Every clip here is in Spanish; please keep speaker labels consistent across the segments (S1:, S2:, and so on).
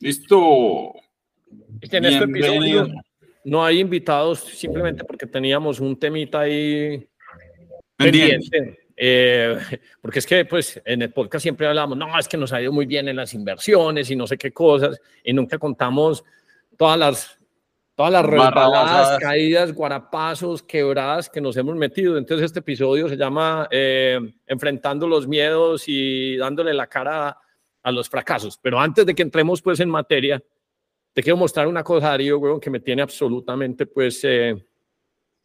S1: Listo.
S2: En este episodio no hay invitados simplemente porque teníamos un temita ahí pendiente. Eh, porque es que pues en el podcast siempre hablamos, no, es que nos ha ido muy bien en las inversiones y no sé qué cosas, y nunca contamos todas las, todas las resbaladas, caídas, guarapazos, quebradas que nos hemos metido. Entonces este episodio se llama eh, Enfrentando los miedos y dándole la cara a los fracasos. Pero antes de que entremos pues en materia, te quiero mostrar una cosa, Darío, que me tiene absolutamente, pues, eh,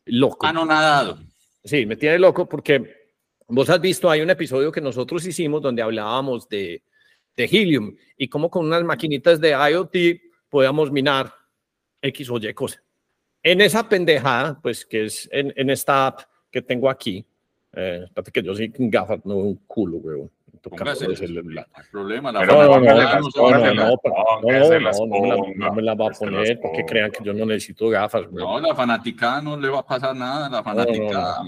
S2: loco.
S1: Anonadado.
S2: Sí, me tiene loco porque vos has visto, hay un episodio que nosotros hicimos donde hablábamos de, de Helium y cómo con unas maquinitas de IoT podíamos minar X o Y cosas. En esa pendejada, pues, que es en, en esta app que tengo aquí, eh, que yo soy gafas, no un culo, weón.
S1: Póngase el celular. Hay problema.
S2: La no, no, no, no, me la va a poner porque crean que yo no necesito gafas.
S1: No, la fanática no le va a pasar nada. La fanática.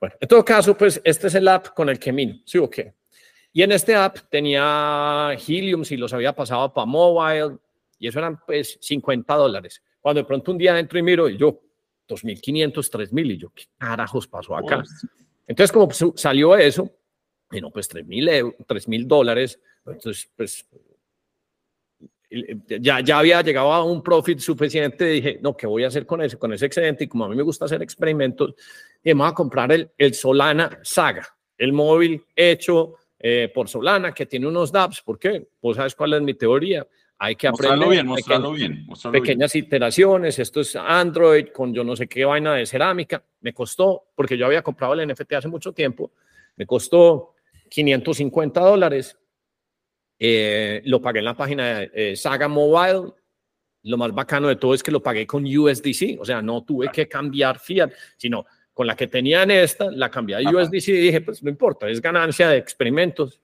S2: Bueno, en todo caso, pues este es el app con el que mino. ¿Sí o qué? Y en este app tenía Helium, si los había pasado para mobile, y eso eran pues 50 dólares. Cuando de pronto un día entro y miro, y yo, 2.500, 3.000, y yo, ¿qué carajos pasó acá? Entonces, como salió eso, y no, pues 3 mil dólares. Entonces, pues ya, ya había llegado a un profit suficiente. Dije, no, ¿qué voy a hacer con ese, con ese excedente? Y como a mí me gusta hacer experimentos, vamos a comprar el, el Solana Saga, el móvil hecho eh, por Solana, que tiene unos dApps. ¿Por qué? Vos sabes cuál es mi teoría. Hay que aprender.
S1: bien, mostrarlo bien.
S2: pequeñas iteraciones. Esto es Android con yo no sé qué vaina de cerámica. Me costó, porque yo había comprado el NFT hace mucho tiempo, me costó 550 dólares. Eh, lo pagué en la página de eh, Saga Mobile. Lo más bacano de todo es que lo pagué con USDC, o sea, no tuve que cambiar fiat, sino con la que tenía en esta, la cambié a USDC y dije, pues no importa, es ganancia de experimentos.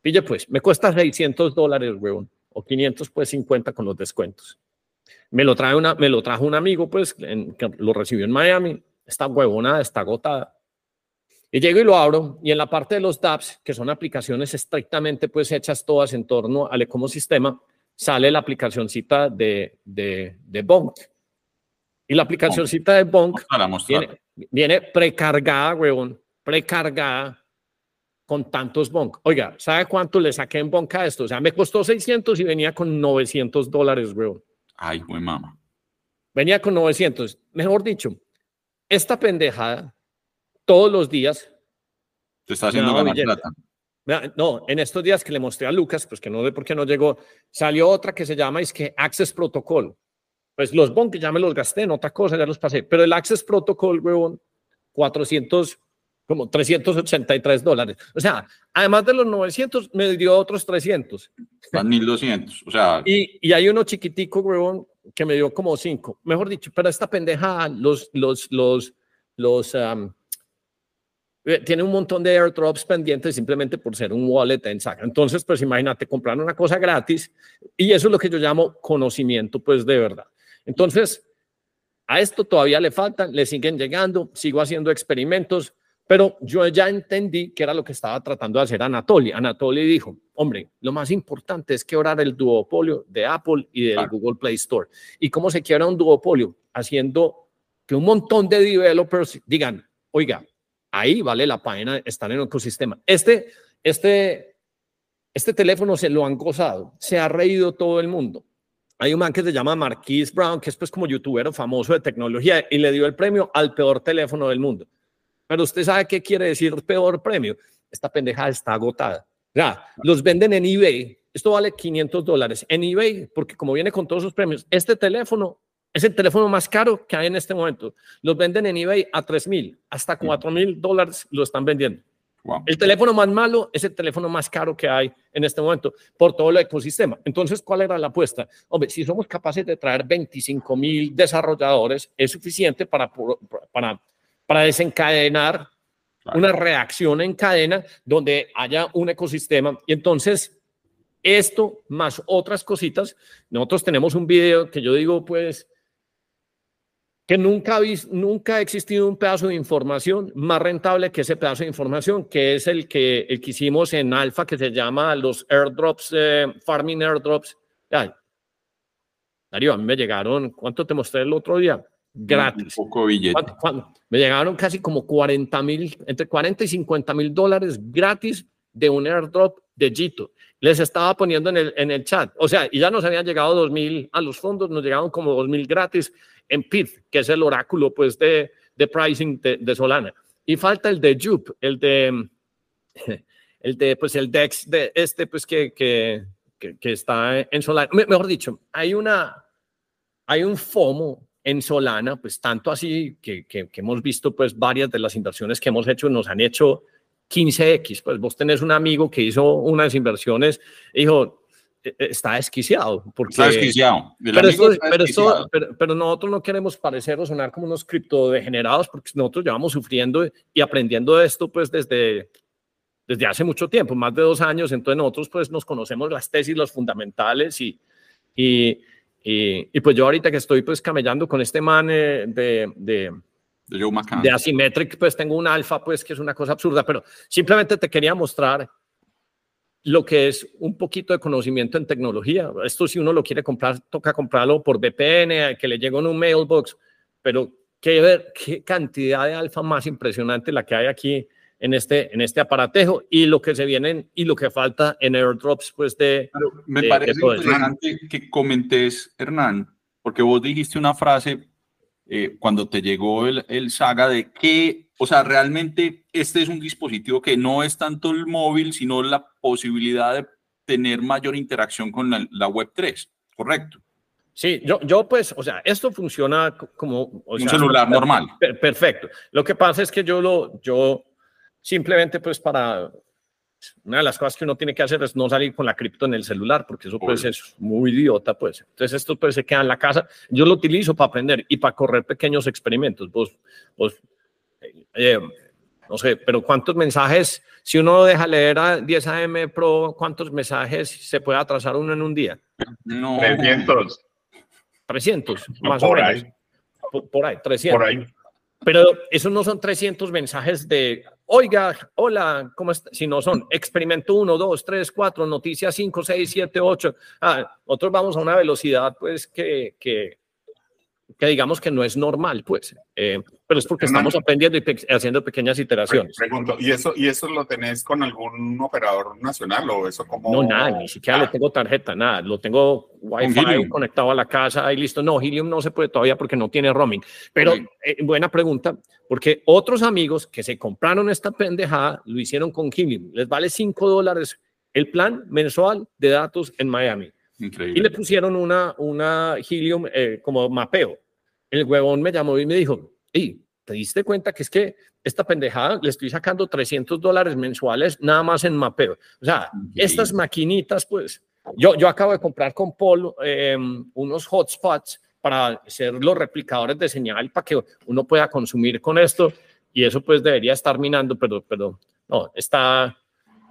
S2: Pille, pues, me cuesta 600 dólares, huevón, o 500, pues 50 con los descuentos. Me lo, trae una, me lo trajo un amigo, pues, que lo recibió en Miami. Esta huevona está agotada. Y llego y lo abro y en la parte de los dApps, que son aplicaciones estrictamente pues hechas todas en torno al ecosistema, sale la aplicacioncita de, de, de Bonk. Y la aplicacioncita de Bonk viene, viene, precargada, huevón, precargada con tantos Bonk. Oiga, ¿sabe cuánto le saqué en Bonk a esto? O sea, me costó 600 y venía con 900 dólares, huevón.
S1: Ay, güey, mamá.
S2: Venía con 900. Mejor dicho, esta pendejada todos los días.
S1: Te está haciendo ganar plata.
S2: No, en estos días que le mostré a Lucas, pues que no sé por qué no llegó, salió otra que se llama es que Access Protocol. Pues los bonks ya me los gasté en otra cosa, ya los pasé. Pero el Access Protocol, huevón, 400, como 383 dólares. O sea, además de los 900, me dio otros 300.
S1: Van 1200, o sea.
S2: Y, y hay uno chiquitico, huevón, que me dio como 5. Mejor dicho, pero esta pendeja, los, los, los, los, eh, tiene un montón de airdrops pendientes simplemente por ser un wallet en Saga. Entonces, pues imagínate comprar una cosa gratis y eso es lo que yo llamo conocimiento, pues de verdad. Entonces, a esto todavía le faltan, le siguen llegando, sigo haciendo experimentos, pero yo ya entendí que era lo que estaba tratando de hacer Anatoly. Anatoly dijo, hombre, lo más importante es quebrar el duopolio de Apple y de Google Play Store. ¿Y cómo se quiebra un duopolio? Haciendo que un montón de developers digan, oiga, ahí vale la pena estar en el ecosistema. Este, este, este teléfono se lo han gozado, se ha reído todo el mundo. Hay un man que se llama Marquis Brown, que es pues como youtuber famoso de tecnología y le dio el premio al peor teléfono del mundo. Pero usted sabe qué quiere decir peor premio. Esta pendeja está agotada. Ya, los venden en eBay. Esto vale 500 dólares en eBay, porque como viene con todos sus premios, este teléfono es el teléfono más caro que hay en este momento. Los venden en eBay a 3 mil, hasta 4 mil dólares lo están vendiendo. El teléfono más malo es el teléfono más caro que hay en este momento por todo el ecosistema. Entonces, ¿cuál era la apuesta? Hombre, si somos capaces de traer 25 mil desarrolladores, es suficiente para, para, para desencadenar una reacción en cadena donde haya un ecosistema. Y entonces, esto más otras cositas, nosotros tenemos un video que yo digo, pues, que nunca ha, nunca ha existido un pedazo de información más rentable que ese pedazo de información, que es el que, el que hicimos en Alpha, que se llama los airdrops, eh, farming airdrops Ya. Darío, a mí me llegaron, ¿cuánto te mostré el otro día? Gratis.
S1: Un poco billete.
S2: ¿Cuánto- cuánto? Me llegaron casi como 40 mil, entre 40 y 50 mil dólares gratis de un airdrop de Jito. Les estaba poniendo en el, en el chat. O sea, y ya nos habían llegado 2 mil a los fondos, nos llegaron como 2 mil gratis en PIT, que es el oráculo pues de, de pricing de, Solana. Y falta el de Jup, el de, el de, pues el DEX de este, pues que, que, que, está en Solana. Me- Mejor dicho, hay una, hay un FOMO en Solana, pues tanto así que, que, hemos visto pues varias de las inversiones que hemos hecho nos han hecho 15x, pues vos tenés un amigo que hizo unas inversiones dijo, "Eh, eh, está desquiciado, porque...
S1: Está desquiciado.
S2: Pero, esto-
S1: está
S2: pero, esto- pero, pero nosotros no queremos parecer o sonar como unos criptodegenerados porque nosotros llevamos sufriendo y aprendiendo de esto pues desde, desde hace mucho tiempo, más de dos años, entonces nosotros pues nos conocemos las tesis, los fundamentales y, y, y, y pues yo ahorita que estoy pues camellando con este man eh, de, de,
S1: De Joe McCann.
S2: de Asymmetric, pues tengo un alfa, pues que es una cosa absurda, pero simplemente te quería mostrar lo que es un poquito de conocimiento en tecnología. Esto si uno lo quiere comprar, toca comprarlo por VPN, que le llegue en un mailbox, pero qué, ver, qué cantidad de alfa más impresionante la que hay aquí en este, en este aparatejo y lo que se vienen y lo que falta en airdrops, pues de...
S1: Pero me
S2: de-
S1: parece
S2: de
S1: interesante que comentes, Hernán, porque vos dijiste una frase eh, cuando te llegó el, el saga de que, o sea, realmente este es un dispositivo que no es tanto el móvil, sino la posibilidad de tener mayor interacción con la, la web 3, ¿correcto?
S2: Sí, yo, yo pues, o sea, esto funciona co- como... o
S1: Un
S2: sea,
S1: celular normal.
S2: Per- Perfecto. Lo que pasa es que yo lo, yo simplemente pues para, una de las cosas que uno tiene que hacer es no salir con la cripto en el celular, porque eso pues es muy idiota pues. Entonces esto pues se queda en la casa. Yo lo utilizo para aprender y para correr pequeños experimentos. Vos, vos, eh, eh, no sé, pero ¿cuántos mensajes, si uno deja leer a 10 AM Pro, cuántos mensajes se puede atrasar uno en un día?
S1: No.
S3: 300,
S2: 300,
S3: No,
S2: más o
S3: por
S2: menos.
S3: ahí.
S2: Por, por ahí, 300.
S3: por ahí.
S2: Pero esos no son 300 mensajes de, oiga, hola, ¿cómo está? Sino son experimento 1, 2, 3, 4, noticias 5, 6, 7, 8. Ah, nosotros vamos a una velocidad, pues, que, que, que digamos que no es normal, pues. Eh, pero es porque
S3: Hernán.
S2: estamos aprendiendo y pe- haciendo pequeñas iteraciones.
S3: Pregunto, ¿y eso, ¿y eso lo tenés con algún operador nacional o eso como...?
S2: No, nada, ni siquiera le
S3: Ah,
S2: tengo tarjeta, nada. Lo tengo Wi-Fi conectado a la casa y listo. No, Helium no se puede todavía porque no tiene roaming. Pero eh, buena pregunta, porque otros amigos que se compraron esta pendejada lo hicieron con Helium. Les vale 5 dólares el plan mensual de datos en Miami. Y le
S1: Increíble.
S2: pusieron una, una Helium eh, como mapeo. El huevón me llamó y me dijo, hey, ¿te diste cuenta que es que esta pendejada le estoy sacando 300 dólares mensuales nada más en mapeo? O sea, estas maquinitas, pues, yo, yo acabo de comprar con Paul eh, unos hotspots para ser los replicadores de señal para que uno pueda consumir con esto y eso pues debería estar minando, pero, pero no, está...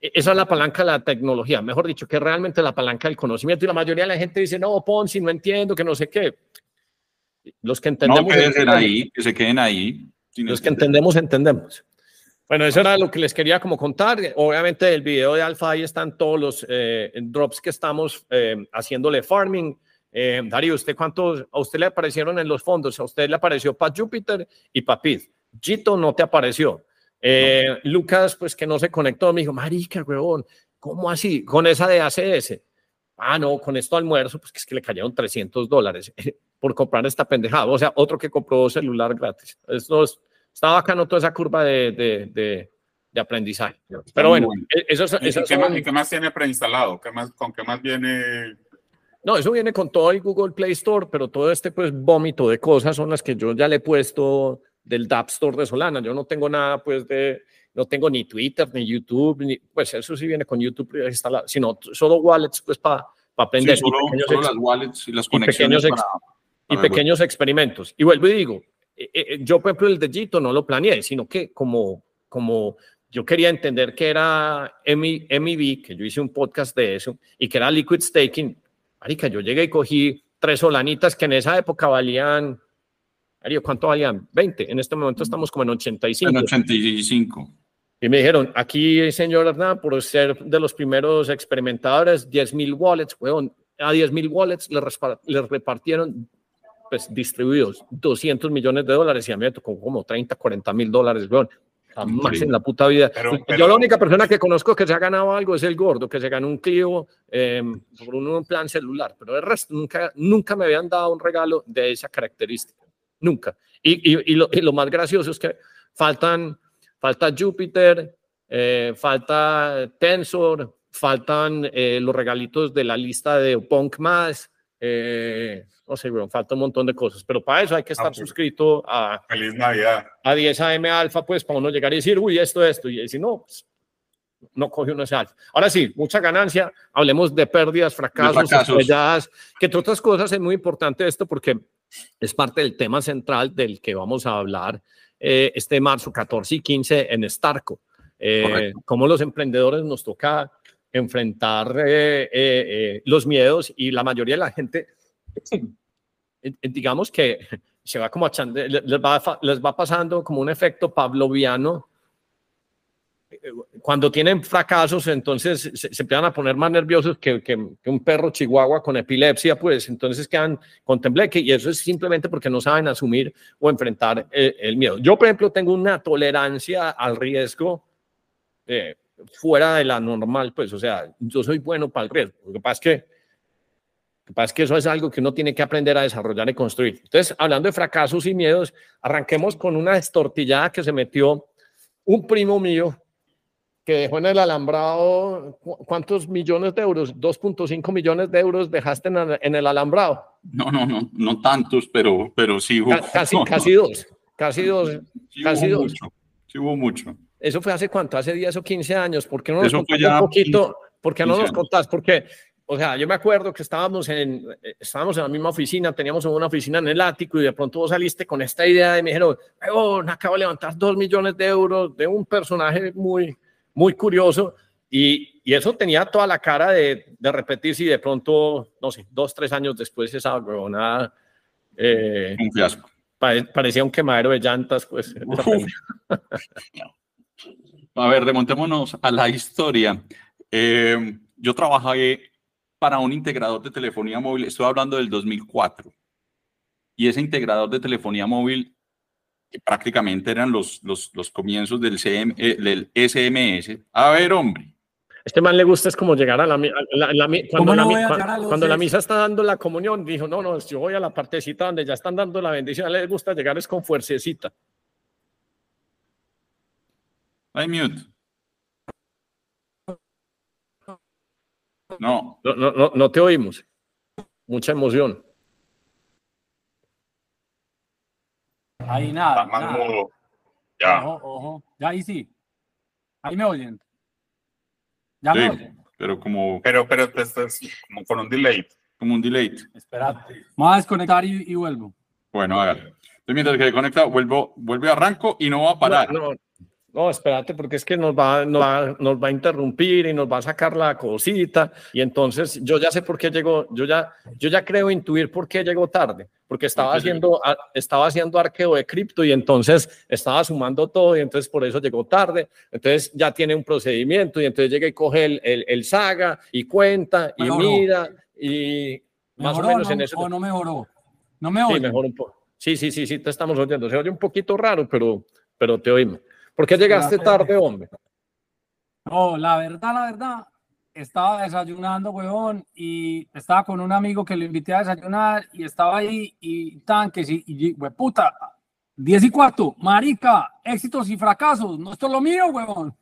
S2: e-, Esa es la palanca de la tecnología, mejor dicho, que es realmente la palanca del conocimiento. Y la mayoría de la gente dice, no, Ponzi, no entiendo, que no sé qué. Los que
S1: No,
S2: entendemos,
S1: que
S2: entendemos.
S1: ahí, que se queden ahí.
S2: Los que entendemos, entendemos. Bueno, eso era lo que les quería como contar. Obviamente el video de Alfa ahí están todos los eh, drops que estamos eh, haciéndole farming. Eh, Darío, ¿usted cuántos a usted le aparecieron en los fondos? A usted le apareció para Júpiter y para Pid. Gito no te apareció. Eh, Lucas, pues que no se conectó, me dijo, marica, huevón, ¿cómo así? Con esa de ACS. Ah, no, con esto almuerzo, pues que es que le cayeron 300 dólares por comprar esta pendejada. O sea, otro que compró celular gratis. Esto es- está bacano toda esa curva de, de, de, de aprendizaje. Pero bueno,
S1: bueno.
S2: e- esos,
S3: ¿Y
S2: esos
S3: qué, más, y qué más tiene preinstalado? ¿Qué más, ¿Con qué más viene?
S2: no, eso viene con todo el Google Play Store, pero todo este pues vómito de cosas son las que yo ya le he puesto del App Store de Solana. Yo no tengo nada pues de, no tengo ni Twitter, ni YouTube, ni, pues eso sí viene con YouTube instalado, sino solo wallets pues para aprender.
S1: Sí,
S2: y
S1: solo, solo las wallets y las
S2: y
S1: conexiones para-
S2: y
S1: web.
S2: pequeños experimentos. Y vuelvo y digo, eh, eh, yo por ejemplo el de Gito no lo planeé, sino que como, como yo quería entender que era MEV, que yo hice un podcast de eso, y que era liquid staking, marica, yo llegué y cogí tres solanitas que en esa época valían, Mario, ¿cuánto valían? 20. En este momento estamos como en 85.
S1: En 85.
S2: Y me dijeron, aquí, señor Hernán, por ser de los primeros experimentadores, 10 mil wallets, weón, a 10 mil wallets les repartieron pues distribuidos 200 millones de dólares y a mí me tocó como 30, 40 mil dólares, weón. Jamás
S1: Increíble.
S2: en la puta vida.
S3: Pero-
S2: Yo
S3: pero-
S2: la única persona que conozco que se ha ganado algo es el gordo, que se ganó un Clio eh, por un, un plan celular, pero el resto nunca, nunca me habían dado un regalo de esa característica. Nunca. Y, y- y lo, y lo más gracioso es que faltan, falta Jupiter, eh, falta Tensor, faltan eh, los regalitos de la lista de Punk más. eh, no sé, bro, falta un montón de cosas, pero para eso hay que estar
S3: pues.
S2: suscrito a,
S3: Feliz Navidad.
S2: a 10 AM alfa, pues para uno llegar y decir, uy, esto, esto, y si no, pues, no coge uno ese alfa. Ahora sí, mucha ganancia, hablemos de pérdidas, fracasos,
S1: fracasos.
S2: que entre otras cosas es muy importante esto porque es parte del tema central del que vamos a hablar eh, este marzo 14 y 15 en Starco. Eh, cómo los emprendedores nos toca enfrentar eh, eh, eh, los miedos y la mayoría de la gente, digamos que se va como achando, le- les va, les va pasando como un efecto pavloviano. Eh, Cuando tienen fracasos, entonces se, se empiezan a poner más nerviosos que, que- que un perro chihuahua con epilepsia, pues entonces quedan con tembleque y eso es simplemente porque no saben asumir o enfrentar eh, el miedo. Yo, por ejemplo, tengo una tolerancia al riesgo eh, fuera de la normal, pues, o sea, yo soy bueno para el riesgo. Lo que pasa es que, que, pasa es que eso es algo que uno tiene que aprender a desarrollar y construir. Entonces, hablando de fracasos y miedos, arranquemos con una estortillada que se metió un primo mío que dejó en el alambrado, ¿cu- ¿cuántos millones de euros? 2.5 millones de euros dejaste en, el- alambrado.
S1: No, no, no, no tantos, pero, pero sí hubo.
S2: Ca- casi, casi dos, casi dos.
S1: sí
S2: casi
S1: hubo
S2: dos.
S1: mucho. Sí hubo mucho.
S2: Eso fue hace cuánto, hace 10 o 15 años. ¿Por qué no nos
S1: Eso ya
S2: un poquito? ¿Por qué no
S1: 15
S2: nos contás? Porque, o sea, yo me acuerdo que estábamos en, eh, estábamos en la misma oficina, teníamos una oficina en el ático y de pronto vos saliste con esta idea y me dijeron, oh, acabo de levantar dos millones de euros de un personaje muy, muy curioso. Y, y eso tenía toda la cara de, de repetirse y de pronto, no sé, dos, tres años después esa huevonada eh,
S1: Un fiasco.
S2: pare- parecía un quemadero de llantas, pues.
S1: A ver, remontémonos a la historia. Eh, yo trabajé para un integrador de telefonía móvil, estoy hablando del 2004, y ese integrador de telefonía móvil que prácticamente eran los, los, los comienzos del, CM, eh, del SMS. A ver, hombre,
S2: Este man le gusta es como llegar a la, la- cuando,
S4: ¿Cómo
S2: la,
S4: no
S2: cuando misa está dando la comunión, dijo, no, no, yo voy a la partecita donde ya están dando la bendición, a él le gusta llegar es con fuercecita.
S1: hay mute. No,
S2: No, no, no, no te oímos. Mucha emoción.
S4: Ahí
S3: Está
S4: nada.
S3: más
S4: nada.
S3: mudo. Ya.
S4: Ojo, ojo. Ya ahí sí. Ahí me oyen. Ya me oyen.
S1: pero como,
S3: Pero, pero te estás como con un delay.
S1: como un delay.
S4: Espérate. Me voy a desconectar y, y vuelvo.
S1: Bueno, hágalo. Entonces, mientras que conecta, vuelvo, vuelvo a arranco y no va a parar.
S2: No, no, no, espérate, porque es que nos va, nos, va, nos va a interrumpir y nos va a sacar la cosita. Y entonces yo ya sé por qué llegó, yo ya, yo ya creo intuir por qué llegó tarde, porque estaba
S1: ¿Por qué
S2: haciendo, a- estaba haciendo arqueo de cripto y entonces estaba sumando todo y entonces por eso llegó tarde. Entonces ya tiene un procedimiento y entonces llega y coge el, el, el saga y cuenta y
S4: Mejoró.
S2: mira y más o
S4: ¿Mejoró
S2: menos
S4: no,
S2: en eso.
S4: o no mejoró? No me
S2: Sí,
S4: oyen.
S2: mejor un poco. Sí, sí, sí, sí, te estamos oyendo. Se oye un poquito raro, pero, pero te oímos. ¿Por qué llegaste tarde, hombre?
S4: No, la verdad, la verdad, estaba desayunando, huevón, y estaba con un amigo que lo invité a desayunar y estaba ahí y tan que sí, y puta, 10 y cuarto, marica, éxitos y fracasos, no esto es lo mío, huevón.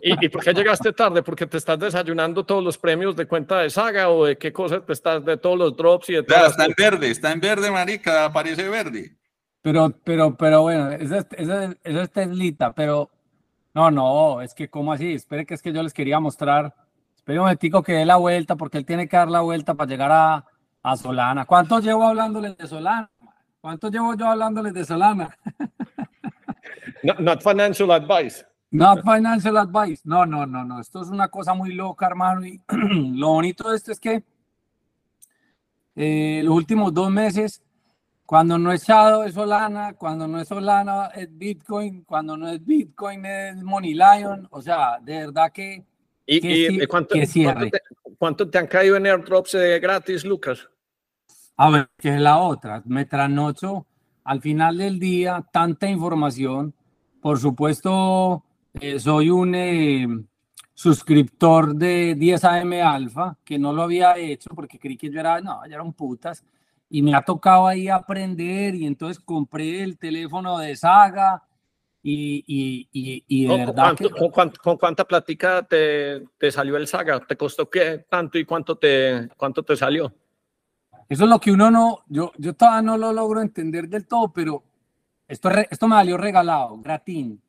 S2: ¿Y, y por qué llegaste tarde? ¿Porque te estás desayunando todos los premios de cuenta de saga o de qué cosas te estás, de todos los drops y de
S1: Ya,
S2: todas
S1: está en verde, está en verde, marica, aparece verde.
S4: Pero, pero, pero bueno, esa es, esa es, esa es Teslita, pero no, no, es que ¿cómo así? Espere que es que yo les quería mostrar, espere un momentico que dé la vuelta, porque él tiene que dar la vuelta para llegar a, a Solana. ¿Cuánto llevo hablándoles de Solana? ¿Cuánto llevo yo hablándoles de Solana?
S2: Not, not financial advice.
S4: Not financial advice. No, no, no, no. Esto es una cosa muy loca, hermano. Y lo bonito de esto es que eh, los últimos dos meses, cuando no es Shadow es Solana, cuando no es Solana es Bitcoin, cuando no es Bitcoin es Money Lion. O sea, de verdad que
S2: ¿Y,
S4: Que
S2: y-
S4: sí-
S2: cuánto,
S4: que
S2: cuánto te, ¿cuánto te han caído en airdrops de gratis, Lucas?
S4: A ver, que es la otra. Me trasnocho al final del día tanta información. Por supuesto, eh, soy un eh, suscriptor de 10 AM Alpha, que no lo había hecho porque creí que yo era, no, ya eran putas. Y me ha tocado ahí aprender y entonces compré el teléfono de Saga y, y, y, y de
S2: ¿Con,
S4: verdad
S2: cuánto-
S4: que...
S2: con cuánto- con cuánta plática te, te salió el Saga? ¿Te costó qué tanto y cuánto te, cuánto te salió?
S4: Eso es lo que uno no, yo, yo todavía no lo logro entender del todo, pero esto, esto me salió regalado, gratín.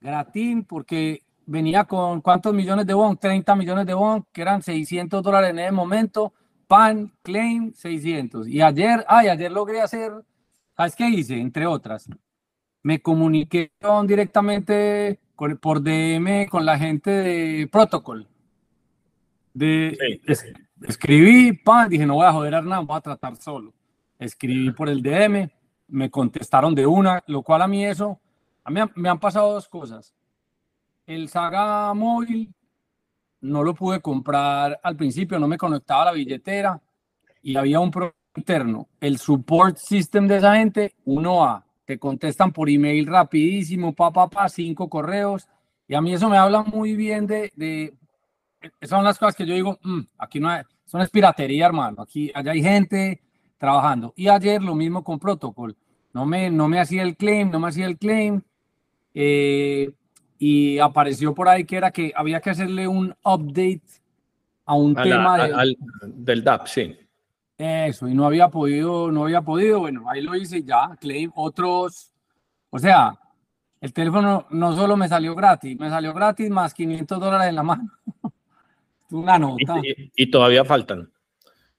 S4: Gratín porque venía con cuántos millones de won, 30 millones de won, que eran 600 dólares en ese momento, pan, claim, 600. Y ayer, ay, ayer logré hacer, ¿sabes qué hice? Entre otras, me comuniqué directamente con- por DM con la gente de Protocol. De,
S2: Sí.
S4: es- escribí, pan, dije, no voy a joder a Hernán, voy a tratar solo. Escribí por el DM, me contestaron de una, lo cual a mí eso, a mí me han pasado dos cosas. El Saga móvil no lo pude comprar al principio, no me conectaba la billetera y había un problema interno. El support system de esa gente, 1A, te contestan por email rapidísimo, pa, pa, cinco correos. Y a mí eso me habla muy bien de, de esas son las cosas que yo digo, "Mm, aquí no hay, eso no es piratería, hermano, aquí allá hay gente trabajando. Y ayer lo mismo con Protocol, no me, no me hacía el claim, no me hacía el claim, eh, y apareció por ahí que era que había que hacerle un update a un
S2: A la-
S4: tema de,
S2: al- del DAP, sí.
S4: eso, y no había podido, no había podido, bueno, ahí lo hice ya, claim, otros, o sea, el teléfono no solo me salió gratis, me salió gratis más 500 dólares en la mano. Una nota.
S2: Y, y- todavía faltan.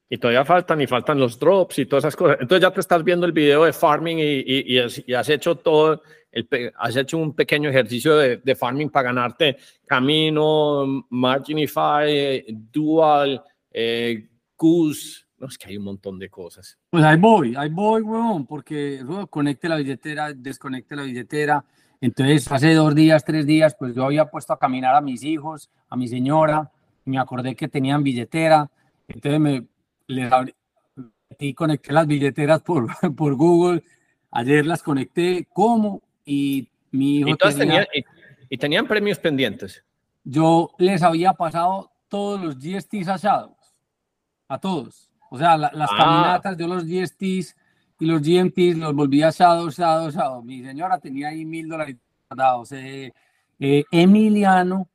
S2: Y todavía faltan y faltan los drops y todas esas cosas. Entonces ya te estás viendo el video de farming y, y- y has hecho todo, el, has hecho un pequeño ejercicio de, de farming para ganarte Camino, Marginify, Dual, eh, Goose. No, es que hay un montón de cosas.
S4: Pues ahí voy, ahí voy, huevón, porque conecte la billetera, desconecte la billetera. Entonces, hace dos días, tres días, pues yo había puesto a caminar a mis hijos, a mi señora, y me acordé que tenían billetera. Entonces, me les abrí, y conecté las billeteras por, por Google. Ayer las conecté, ¿cómo? Y mi hijo
S2: Y, todas
S4: tenía-
S2: tenían, y, y tenían premios pendientes.
S4: yo les había pasado todos los GSTs asados, a todos. O sea, la- las
S2: Ah.
S4: caminatas, yo los GSTs y los GMTs los volví asados, asados, asados. Mi señora tenía ahí mil dólares guardados. Eh, eh, Emiliano,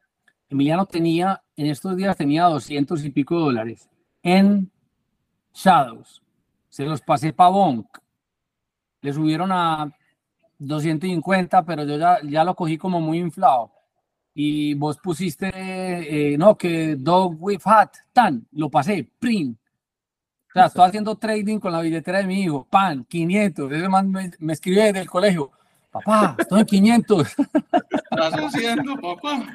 S4: Emiliano tenía, en estos días tenía doscientos y pico dólares en Shadows. Se los pasé para Bonk. Le subieron a 250, pero yo ya, ya lo cogí como muy inflado y vos pusiste, eh, no, que Dog with Hat, tan, lo pasé, print. O sea, estoy haciendo trading con la billetera de mi hijo, pan, 500. Ese man me, me escribe desde el colegio, papá, estoy en 500.
S3: estás haciendo, papá?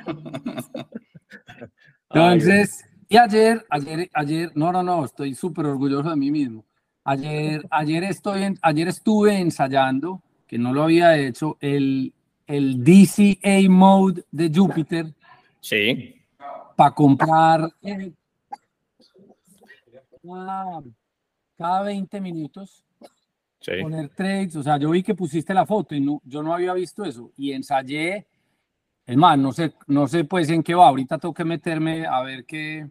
S4: Entonces, y ayer, ayer, ayer, no, no, no, estoy súper orgulloso de mí mismo. Ayer, ayer, estoy en- ayer estuve ensayando, que no lo había hecho, el, el DCA mode de Jupiter
S2: Sí.
S4: para comprar eh, cada, cada 20 minutos,
S2: Sí.
S4: poner trades. O sea, yo vi que pusiste la foto y no, yo no había visto eso. Y ensayé. Es más, no sé, no sé pues en qué va. Ahorita tengo que meterme a ver qué.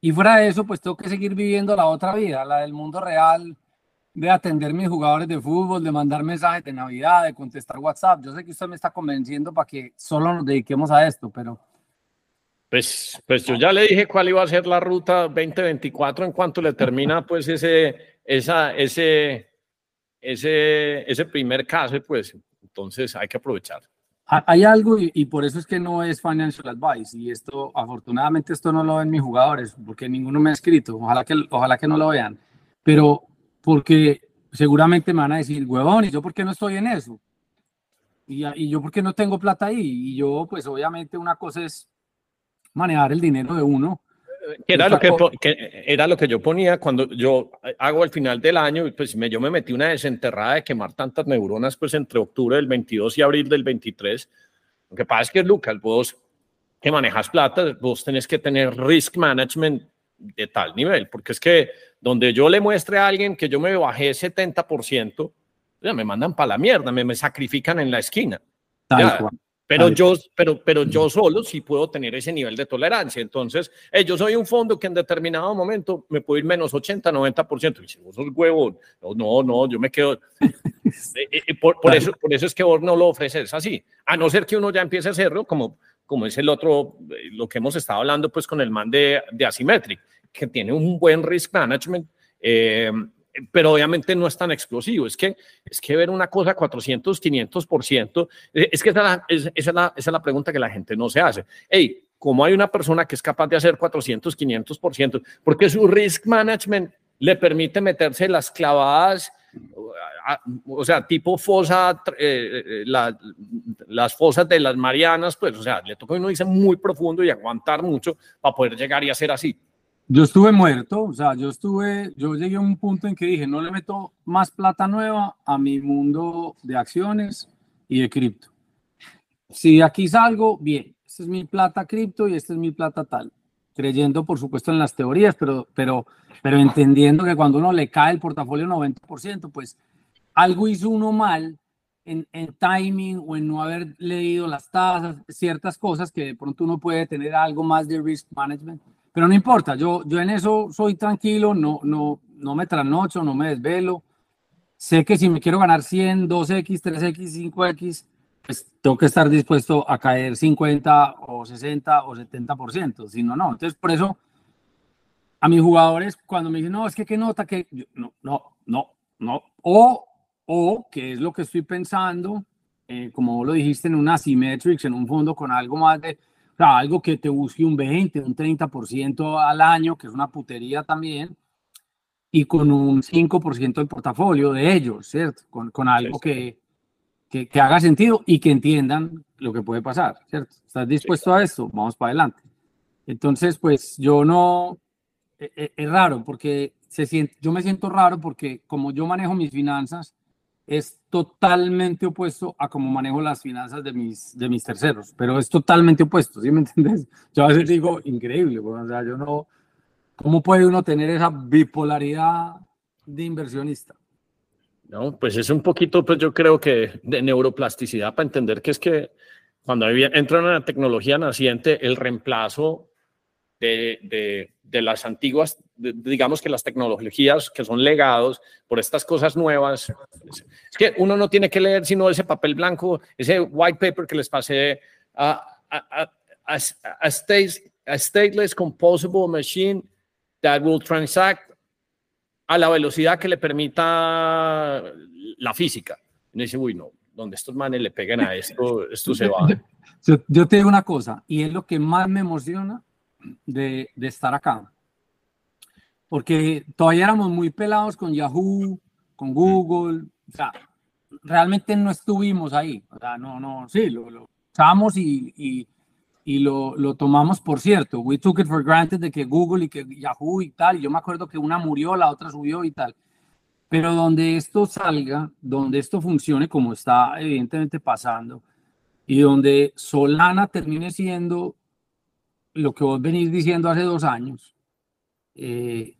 S4: Y fuera de eso, pues tengo que seguir viviendo la otra vida, la del mundo real, de atender mis jugadores de fútbol, de mandar mensajes de Navidad, de contestar WhatsApp. Yo sé que usted me está convenciendo para que solo nos dediquemos a esto, pero
S2: Pues, pues yo ya le dije cuál iba a ser la ruta 2024 en cuanto le termina pues ese, esa, ese, ese, ese primer caso, pues entonces hay que aprovechar.
S4: Ha- Hay algo y, y por eso es que no es financial advice y esto afortunadamente esto no lo ven mis jugadores porque ninguno me ha escrito, ojalá que, ojalá que no lo vean, pero porque seguramente me van a decir, huevón, ¿y yo por qué no estoy en eso? Y, y yo por qué no tengo plata ahí? Y yo pues obviamente una cosa es manejar el dinero de uno.
S2: Era, lo que, que era lo que yo ponía cuando yo hago al final del año, pues me, yo me metí una desenterrada de quemar tantas neuronas pues entre octubre del 22 y abril del 23. Lo que pasa es que, Lucas, vos que manejas plata, vos tenés que tener risk management de tal nivel, porque es que donde yo le muestre a alguien que yo me bajé 70%, ya me mandan para la mierda, me, me sacrifican en la esquina. Ya, pero
S4: Tal
S2: yo, pero, pero yo solo sí puedo tener ese nivel de tolerancia. Entonces, eh, yo soy un fondo que en determinado momento me puedo ir menos 80, 90%. Y dice, vos sos huevón. No, no, no, yo me quedo. Eh, eh, por, por eso, por eso es que vos no lo ofreces así. A no ser que uno ya empiece a hacerlo, como, como es el otro, eh, lo que hemos estado hablando pues con el man de, de Asymmetric, que tiene un buen risk management. eh, pero obviamente no es tan explosivo. Es que, es que ver una cosa 400, 500%, eh, es que esa es, la, es- esa es la- esa es la pregunta que la gente no se hace. Hey, ¿cómo hay una persona que es capaz de hacer 400, 500%? Porque su risk management le permite meterse las clavadas, o sea, tipo fosa, eh, eh, la- las fosas de las Marianas, pues, o sea, le toca uno irse muy profundo y aguantar mucho para poder llegar y hacer así.
S4: Yo estuve muerto, o sea, yo estuve, yo llegué a un punto en que dije, no le meto más plata nueva a mi mundo de acciones y de cripto. Si aquí salgo, bien, esta es mi plata cripto y esta es mi plata tal. Creyendo, por supuesto, en las teorías, pero, pero, pero entendiendo que cuando uno le cae el portafolio 90%, pues algo hizo uno mal en, en timing o en no haber leído las tasas, ciertas cosas que de pronto uno puede tener algo más de risk management. Pero no importa, yo, yo en eso soy tranquilo, no, no, no me trasnocho, no me desvelo. Sé que si me quiero ganar 100, 2X, 3X, 5X, pues tengo que estar dispuesto a caer 50 o 60 o 70%, si no, no. Entonces, por eso, a mis jugadores, cuando me dicen, no, es que qué nota, que no, no, no, no. O, o, que es lo que estoy pensando, eh, como vos lo dijiste, en una Symmetrics, en un fondo con algo más de, o sea, algo que te busque un 20, un 30% al año, que es una putería también, y con un 5% del portafolio de ellos, ¿cierto? Con, con algo
S2: Sí,
S4: que, que, que haga sentido y que entiendan lo que puede pasar, ¿cierto? ¿Estás dispuesto a esto? Vamos para adelante. Entonces, pues yo no, e- e- es raro porque se siente, yo me siento raro porque como yo manejo mis finanzas, es totalmente opuesto a cómo manejo las finanzas de mis, de mis terceros, pero es totalmente opuesto, ¿sí me entiendes? Yo a veces digo, increíble, bueno, o sea, yo no, ¿cómo puede uno tener esa bipolaridad de inversionista?
S2: No, pues es un poquito, pues yo creo que de neuroplasticidad para entender que es que cuando entra una tecnología naciente, el reemplazo de, de- de las antiguas, digamos que las tecnologías que son legados por estas cosas nuevas, es, que uno no tiene que leer sino ese papel blanco, ese white paper que les pasé a, a, a, a, a state- a stateless composable machine that will transact a la velocidad que le permita la física. Y dice, uy, no, donde estos manes le peguen a esto, esto se va.
S4: Yo, yo te digo una cosa, y es lo que más me emociona de, de estar acá. Porque todavía éramos muy pelados con Yahoo, con Google, o sea, realmente no estuvimos ahí. O sea, no, no, sí, lo, lo usamos y, y, y lo, lo tomamos por cierto. We took it for granted de que Google y que Yahoo y tal. Yo me acuerdo que una murió, la otra subió y tal. Pero donde esto salga, donde esto funcione como está evidentemente pasando, y donde Solana termine siendo lo que vos venís diciendo hace dos años, eh,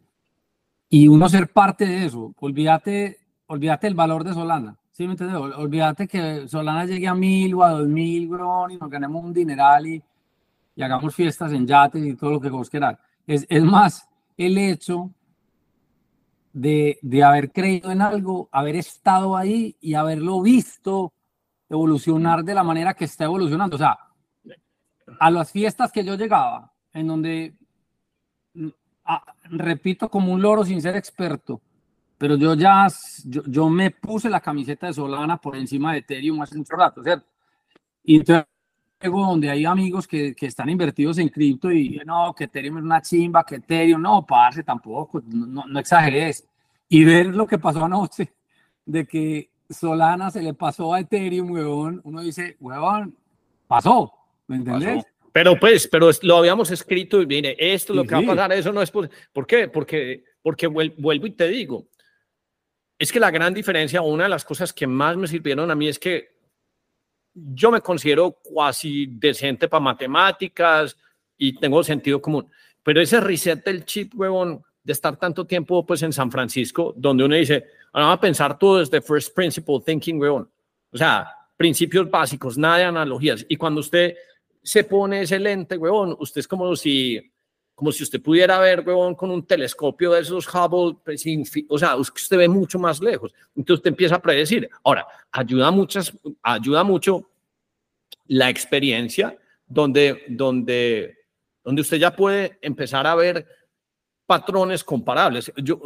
S4: y uno ser parte de eso, olvídate, olvídate el valor de Solana, ¿sí me entiendes? Ol- Olvídate que Solana llegue a mil o a dos mil, y nos ganemos un dineral y, y hagamos fiestas en yates y todo lo que vos quieras. Es, es más, el hecho de, de haber creído en algo, haber estado ahí y haberlo visto evolucionar de la manera que está evolucionando. O sea, a las fiestas que yo llegaba, en donde, repito, como un loro sin ser experto, pero yo ya, yo, yo me puse la camiseta de Solana por encima de Ethereum hace mucho rato, ¿cierto? Y entonces luego donde hay amigos que, que están invertidos en cripto y no, que Ethereum es una chimba, que Ethereum, no, parce, tampoco, no, no, no exageres. Y ver lo que pasó anoche, de que Solana se le pasó a Ethereum, huevón, uno dice, huevón, pasó, ¿me entendés?
S2: Pero pues, pero lo habíamos escrito y viene, esto es lo
S4: Sí,
S2: que va a pasar, eso no es por, ¿por qué? Porque, porque vuel- vuelvo y te digo, es que la gran diferencia, una de las cosas que más me sirvieron a mí es que yo me considero cuasi decente para matemáticas y tengo sentido común, pero ese reset del chip, huevón, de estar tanto tiempo pues en San Francisco, donde uno dice, vamos a pensar todo desde first principle thinking, huevón. O sea, principios básicos, nada de analogías. Y cuando usted se pone ese lente, huevón, usted es como si, como si usted pudiera ver, huevón, con un telescopio de esos Hubble, pues, o sea, usted ve mucho más lejos. Entonces usted empieza a predecir. Ahora, ayuda, muchas, ayuda mucho la experiencia donde, donde, donde usted ya puede empezar a ver patrones comparables. Yo,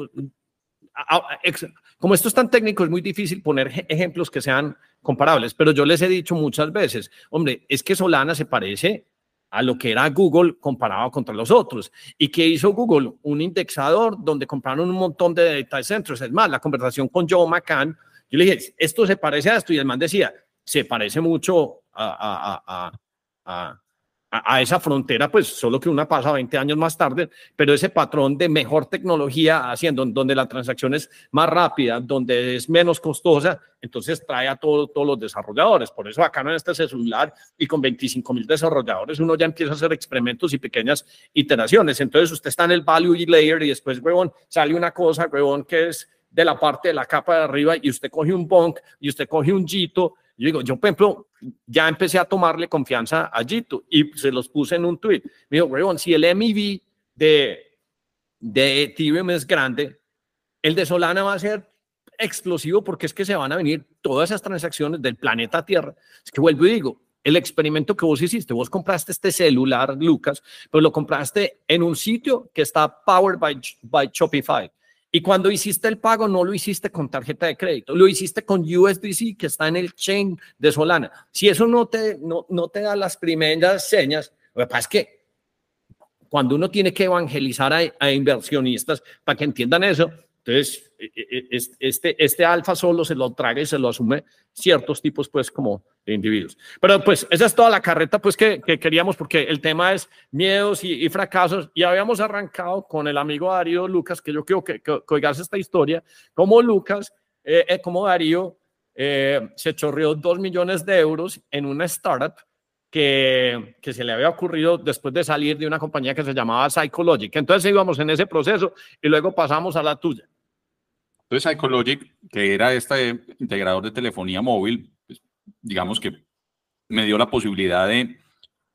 S2: como esto es tan técnico, es muy difícil poner ejemplos que sean comparables, pero yo les he dicho muchas veces, hombre, es que Solana se parece a lo que era Google comparado contra los otros. ¿Y qué hizo Google? Un indexador donde compraron un montón de data centers. Es más, la conversación con Joe McCann, yo le dije, esto se parece a esto, y el man decía, se parece mucho a, a a, esa frontera, pues solo que una pasa 20 años más tarde, pero ese patrón de mejor tecnología haciendo, donde la transacción es más rápida, donde es menos costosa, entonces trae a todos los desarrolladores. Por eso acá en este celular y con 25 mil desarrolladores uno ya empieza a hacer experimentos y pequeñas iteraciones. Entonces usted está en el value layer y después, huevón, sale una cosa, huevón, que es de la parte de la capa de arriba y usted coge un bonk y usted coge un jito yo digo, yo por ejemplo, ya empecé a tomarle confianza a Jito y se los puse en un tweet. Me dijo, si el MIB de, de Ethereum es grande, el de Solana va a ser explosivo porque es que se van a venir todas esas transacciones del planeta Tierra. Es que vuelvo y digo, el experimento que vos hiciste, vos compraste este celular, Lucas, pero lo compraste en un sitio que está powered by, by Shopify. Y cuando hiciste el pago, no lo hiciste con tarjeta de crédito, lo hiciste con USDC, que está en el chain de Solana. Si eso no te, no, no te da las primeras señas, lo que pasa es que cuando uno tiene que evangelizar a, a inversionistas para que entiendan eso, entonces e, e, e, este, este alfa solo se lo traga y se lo asume ciertos tipos, pues, como de individuos. Pero, pues, esa es toda la carreta, pues, que, que queríamos, porque el tema es miedos y, fracasos. Y habíamos arrancado con el amigo Darío Lucas, que yo quiero que, que, oigas esta historia, como Lucas, eh, eh, como Darío eh, se chorreó dos millones de euros en una startup que, que, se le había ocurrido después de salir de una compañía que se llamaba Psychologic. Entonces íbamos en ese proceso y luego pasamos a la tuya.
S1: Entonces, Psychologic, que era este integrador de telefonía móvil, pues, digamos que me dio la posibilidad de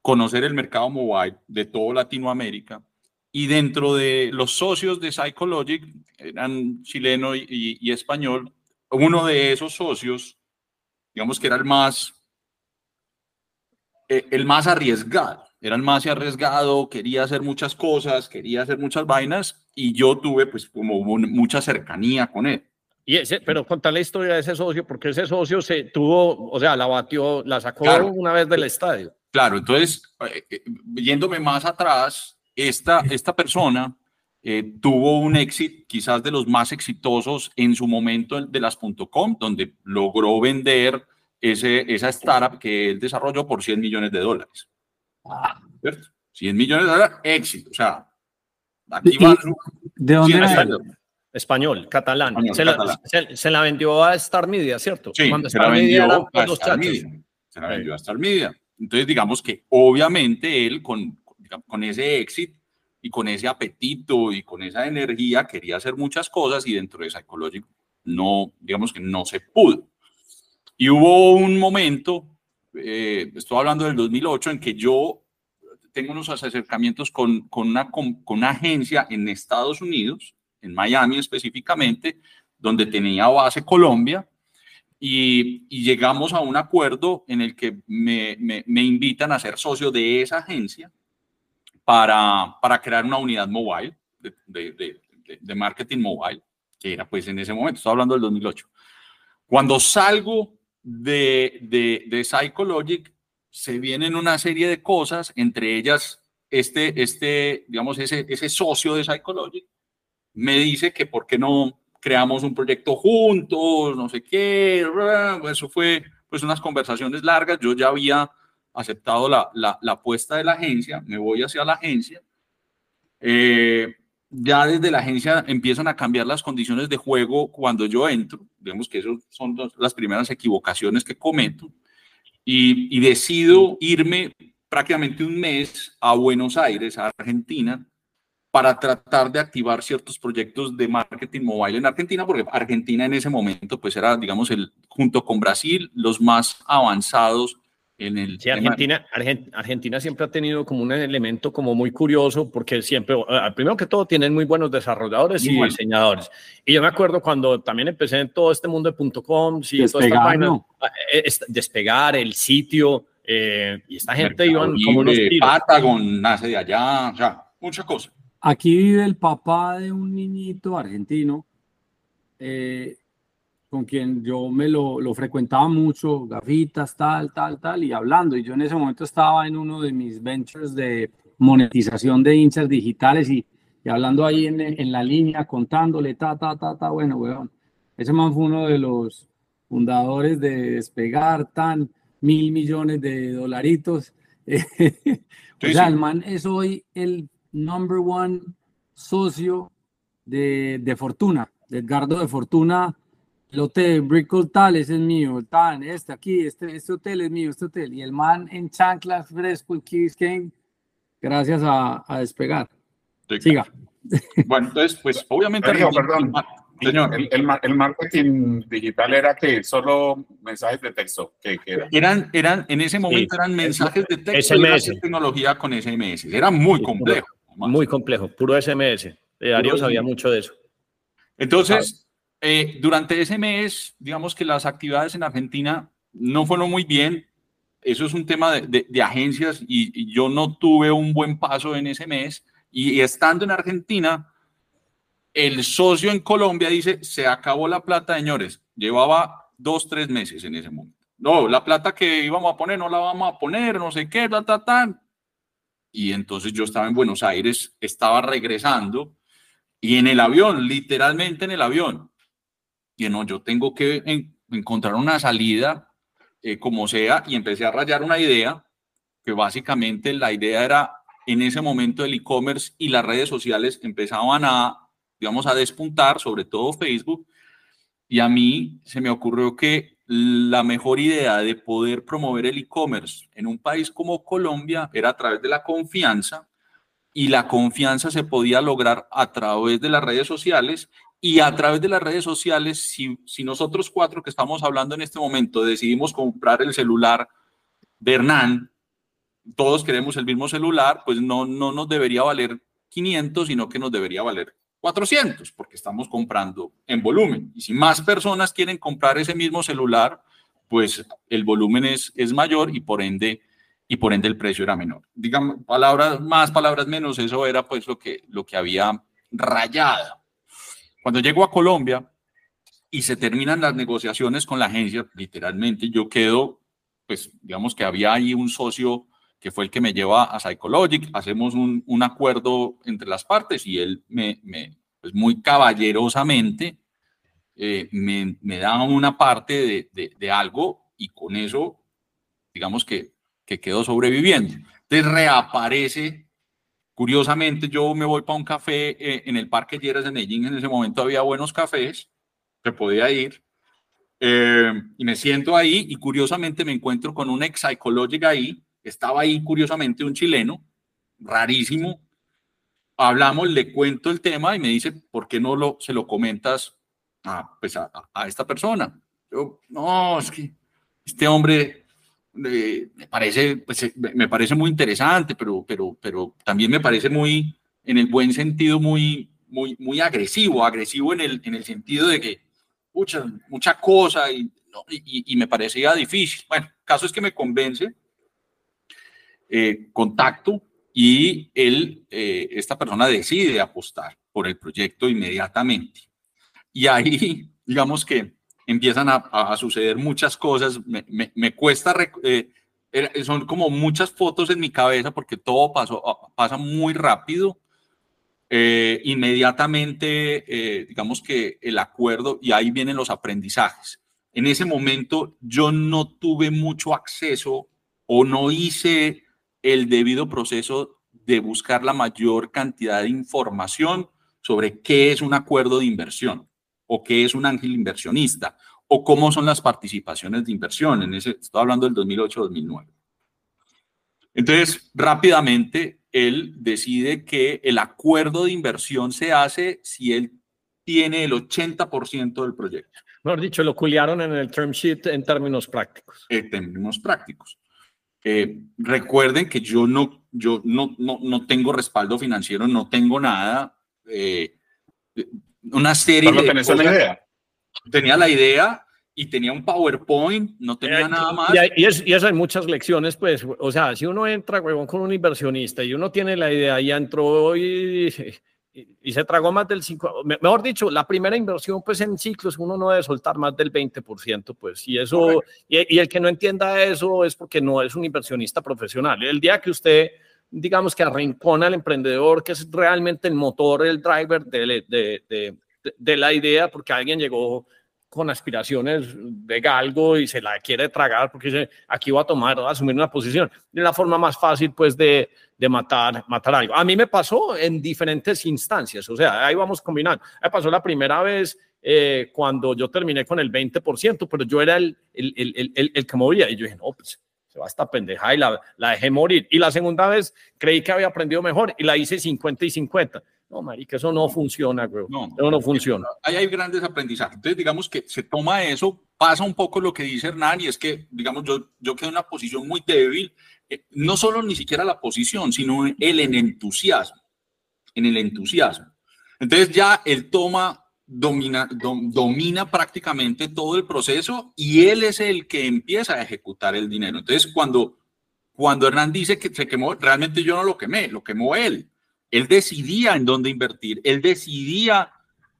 S1: conocer el mercado mobile de toda Latinoamérica. Y dentro de los socios de Psychologic, eran chileno y, español, uno de esos socios, digamos que era el más, eh, el más arriesgado era el más arriesgado, quería hacer muchas cosas, quería hacer muchas vainas y yo tuve pues como mucha cercanía con él.
S2: Y ese, pero contar la historia de ese socio, porque ese socio se tuvo, o sea, la batió, la sacó una vez del estadio.
S1: Claro, entonces, eh, eh, yéndome más atrás, esta, esta persona eh, tuvo un éxito quizás de los más exitosos en su momento de las .com, donde logró vender ese, esa startup que él desarrolló por 100 millones de dólares. ¿Cierto? 100 millones de dólares, éxito. O sea,
S2: aquí va. ¿De dónde era Español, catalán. se, La, se, la, vendió a Star Media, ¿cierto?
S1: Sí, Cuando se, la vendió a Star Media. se la vendió a Star Media. Entonces, digamos que obviamente él con, con ese éxito y con ese apetito y con esa energía quería hacer muchas cosas y dentro de Psychologic no, digamos que no se pudo. Y hubo un momento eh, estoy hablando del 2008, en que yo tengo unos acercamientos con, con, una, con, una agencia en Estados Unidos, en Miami específicamente, donde tenía base Colombia, y, y, llegamos a un acuerdo en el que me, me, me, invitan a ser socio de esa agencia para, para crear una unidad mobile, de, de, de, de, marketing mobile, que era pues en ese momento, estoy hablando del 2008. Cuando salgo de, de Psychologic se vienen una serie de cosas, entre ellas este, este digamos, ese, ese socio de Psychologic me dice que por qué no creamos un proyecto juntos, no sé qué, eso fue pues unas conversaciones largas, yo ya había aceptado la, la, apuesta de la agencia, me voy hacia la agencia, eh, ya desde la agencia empiezan a cambiar las condiciones de juego cuando yo entro. Vemos que esas son las primeras equivocaciones que cometo. Y, decido irme prácticamente un mes a Buenos Aires, a Argentina, para tratar de activar ciertos proyectos de marketing mobile en Argentina, porque Argentina en ese momento pues era, digamos, el, junto con Brasil, los más avanzados en el
S2: sí, Argentina, Argentina siempre ha tenido como un elemento como muy curioso porque siempre, eh, primero que todo, tienen muy buenos desarrolladores y, diseñadores. Y yo me acuerdo cuando también empecé en todo este mundo de .com, sí,
S4: despegar,
S2: eh, despegar el sitio, eh, y esta gente iban como unos
S1: Patagon nace de allá, o sea, muchas cosas.
S4: Aquí vive el papá de un niñito argentino eh, con quien yo me lo, lo, frecuentaba mucho, gafitas, tal, tal, tal, y hablando. Y yo en ese momento estaba en uno de mis ventures de monetización de hinchas digitales y, y hablando ahí en, en, la línea, contándole, ta, ta, ta, ta, bueno, weón. Ese man fue uno de los fundadores de Despegar, tan mil millones de dolaritos. o sea, el man es hoy el number one socio de, de Fortuna, de Edgardo de Fortuna. El hotel Brickell tal, ese es mío, tan, este aquí, este, este hotel es mío, este hotel. Y el man en chanclas fresco en Keys Game, gracias a, a despegar. Siga.
S1: Bueno, entonces, pues obviamente.
S3: perdón. Señor, el, el, marketing digital era que solo mensajes de texto. que
S1: eran? eran, en ese momento eran mensajes de texto SMS. y tecnología con SMS. Era muy complejo.
S2: Muy complejo, puro SMS. Darío sabía mucho de eso.
S1: Entonces, eh, durante ese mes, digamos que las actividades en Argentina no fueron muy bien. Eso es un tema de, de, agencias y, y, yo no tuve un buen paso en ese mes. Y estando en Argentina, el socio en Colombia dice, se acabó la plata, señores. Llevaba dos, tres meses en ese momento. No, la plata que íbamos a poner no la vamos a poner, no sé qué, ta, ta, ta y entonces yo estaba en Buenos Aires, estaba regresando y en el avión, literalmente en el avión, y no, yo tengo que encontrar una salida eh, como sea y empecé a rayar una idea que básicamente la idea era en ese momento el e-commerce y las redes sociales empezaban a, digamos, a despuntar, sobre todo Facebook, y a mí se me ocurrió que la mejor idea de poder promover el e-commerce en un país como Colombia era a través de la confianza y la confianza se podía lograr a través de las redes sociales y a través de las redes sociales, si, si nosotros cuatro que estamos hablando en este momento decidimos comprar el celular de Hernán, todos queremos el mismo celular, pues no, no nos debería valer 500, sino que nos debería valer 400, porque estamos comprando en volumen. Y si más personas quieren comprar ese mismo celular, pues el volumen es, es mayor y por ende y por ende el precio era menor. Digamos, palabras más, palabras menos, eso era pues lo que, lo que había rayado. Cuando llego a Colombia y se terminan las negociaciones con la agencia, literalmente yo quedo, pues digamos que había ahí un socio que fue el que me lleva a Psychologic, hacemos un, acuerdo entre las partes y él me, me pues muy caballerosamente eh, me, me, da una parte de, de, de, algo y con eso, digamos que, que quedo sobreviviendo. Entonces reaparece, curiosamente yo me voy para un café eh, en el Parque Lleras de Medellín, en ese momento había buenos cafés, se podía ir, eh, y me siento ahí y curiosamente me encuentro con un ex psychologic ahí, estaba ahí curiosamente un chileno, rarísimo. Hablamos, le cuento el tema y me dice, ¿por qué no lo, se lo comentas a, pues a esta persona? Yo, no, es que este hombre eh, me, parece, pues, eh, me parece muy interesante, pero, pero, pero también me parece muy, en el buen sentido, muy, muy, muy agresivo, agresivo en el, en el sentido de que mucha, mucha cosa y, y, y me parecía difícil. Bueno, caso es que me convence eh, contacto y él, eh, esta persona decide apostar por el proyecto inmediatamente. Y ahí, digamos que empiezan a, a suceder muchas cosas. Me, me, me cuesta, eh, son como muchas fotos en mi cabeza porque todo pasó, pasa muy rápido. Eh, inmediatamente, eh, digamos que el acuerdo, y ahí vienen los aprendizajes. En ese momento yo no tuve mucho acceso o no hice el debido proceso de buscar la mayor cantidad de información sobre qué es un acuerdo de inversión o qué es un ángel inversionista o cómo son las participaciones de inversión. En ese, estoy hablando del 2008-2009. Entonces, rápidamente él decide que el acuerdo de inversión se hace si él tiene el 80% del proyecto.
S2: Mejor dicho, lo culiaron en el term sheet en términos prácticos.
S1: En términos prácticos. Eh, recuerden que yo no, yo no, no, no, tengo respaldo financiero, no tengo nada. Eh, una serie
S3: de... La idea.
S1: Tenía la idea y tenía un PowerPoint, no tenía eh, nada más.
S2: Y, y, eso hay muchas lecciones, pues, o sea, si uno entra, huevón, con un inversionista y uno tiene la idea, ya entró y, y, se tragó más del 5, mejor dicho, la primera inversión, pues, en ciclos, uno no debe soltar más del 20%, pues, y eso, y, y, el que no entienda eso es porque no es un inversionista profesional. El día que usted, digamos, que arrincona al emprendedor, que es realmente el motor, el driver de, de, de, de la idea, porque alguien llegó con aspiraciones de galgo y se la quiere tragar porque dice, aquí voy a tomar, a asumir una posición. Es la forma más fácil, pues, de, de matar, matar algo. A mí me pasó en diferentes instancias, o sea, ahí vamos combinando. Me pasó la primera vez eh, cuando yo terminé con el 20%, pero yo era el, el, el, el que movía y yo dije, no, pues, se va esta pendeja y la, la dejé morir. Y la segunda vez creí que había aprendido mejor y la hice 50 y 50 no, marica, eso no funciona, güey. No, eso no funciona.
S1: Ahí hay grandes aprendizajes. Entonces, digamos que se toma eso, pasa un poco lo que dice Hernán, y es que, digamos, yo, yo quedo en una posición muy débil, eh, no solo ni siquiera la posición, sino el en entusiasmo, en el entusiasmo. Entonces ya él toma, domina, domina prácticamente todo el proceso y él es el que empieza a ejecutar el dinero. Entonces, cuando, cuando Hernán dice que se quemó, realmente yo no lo quemé, lo quemó él él decidía en dónde invertir, él decidía,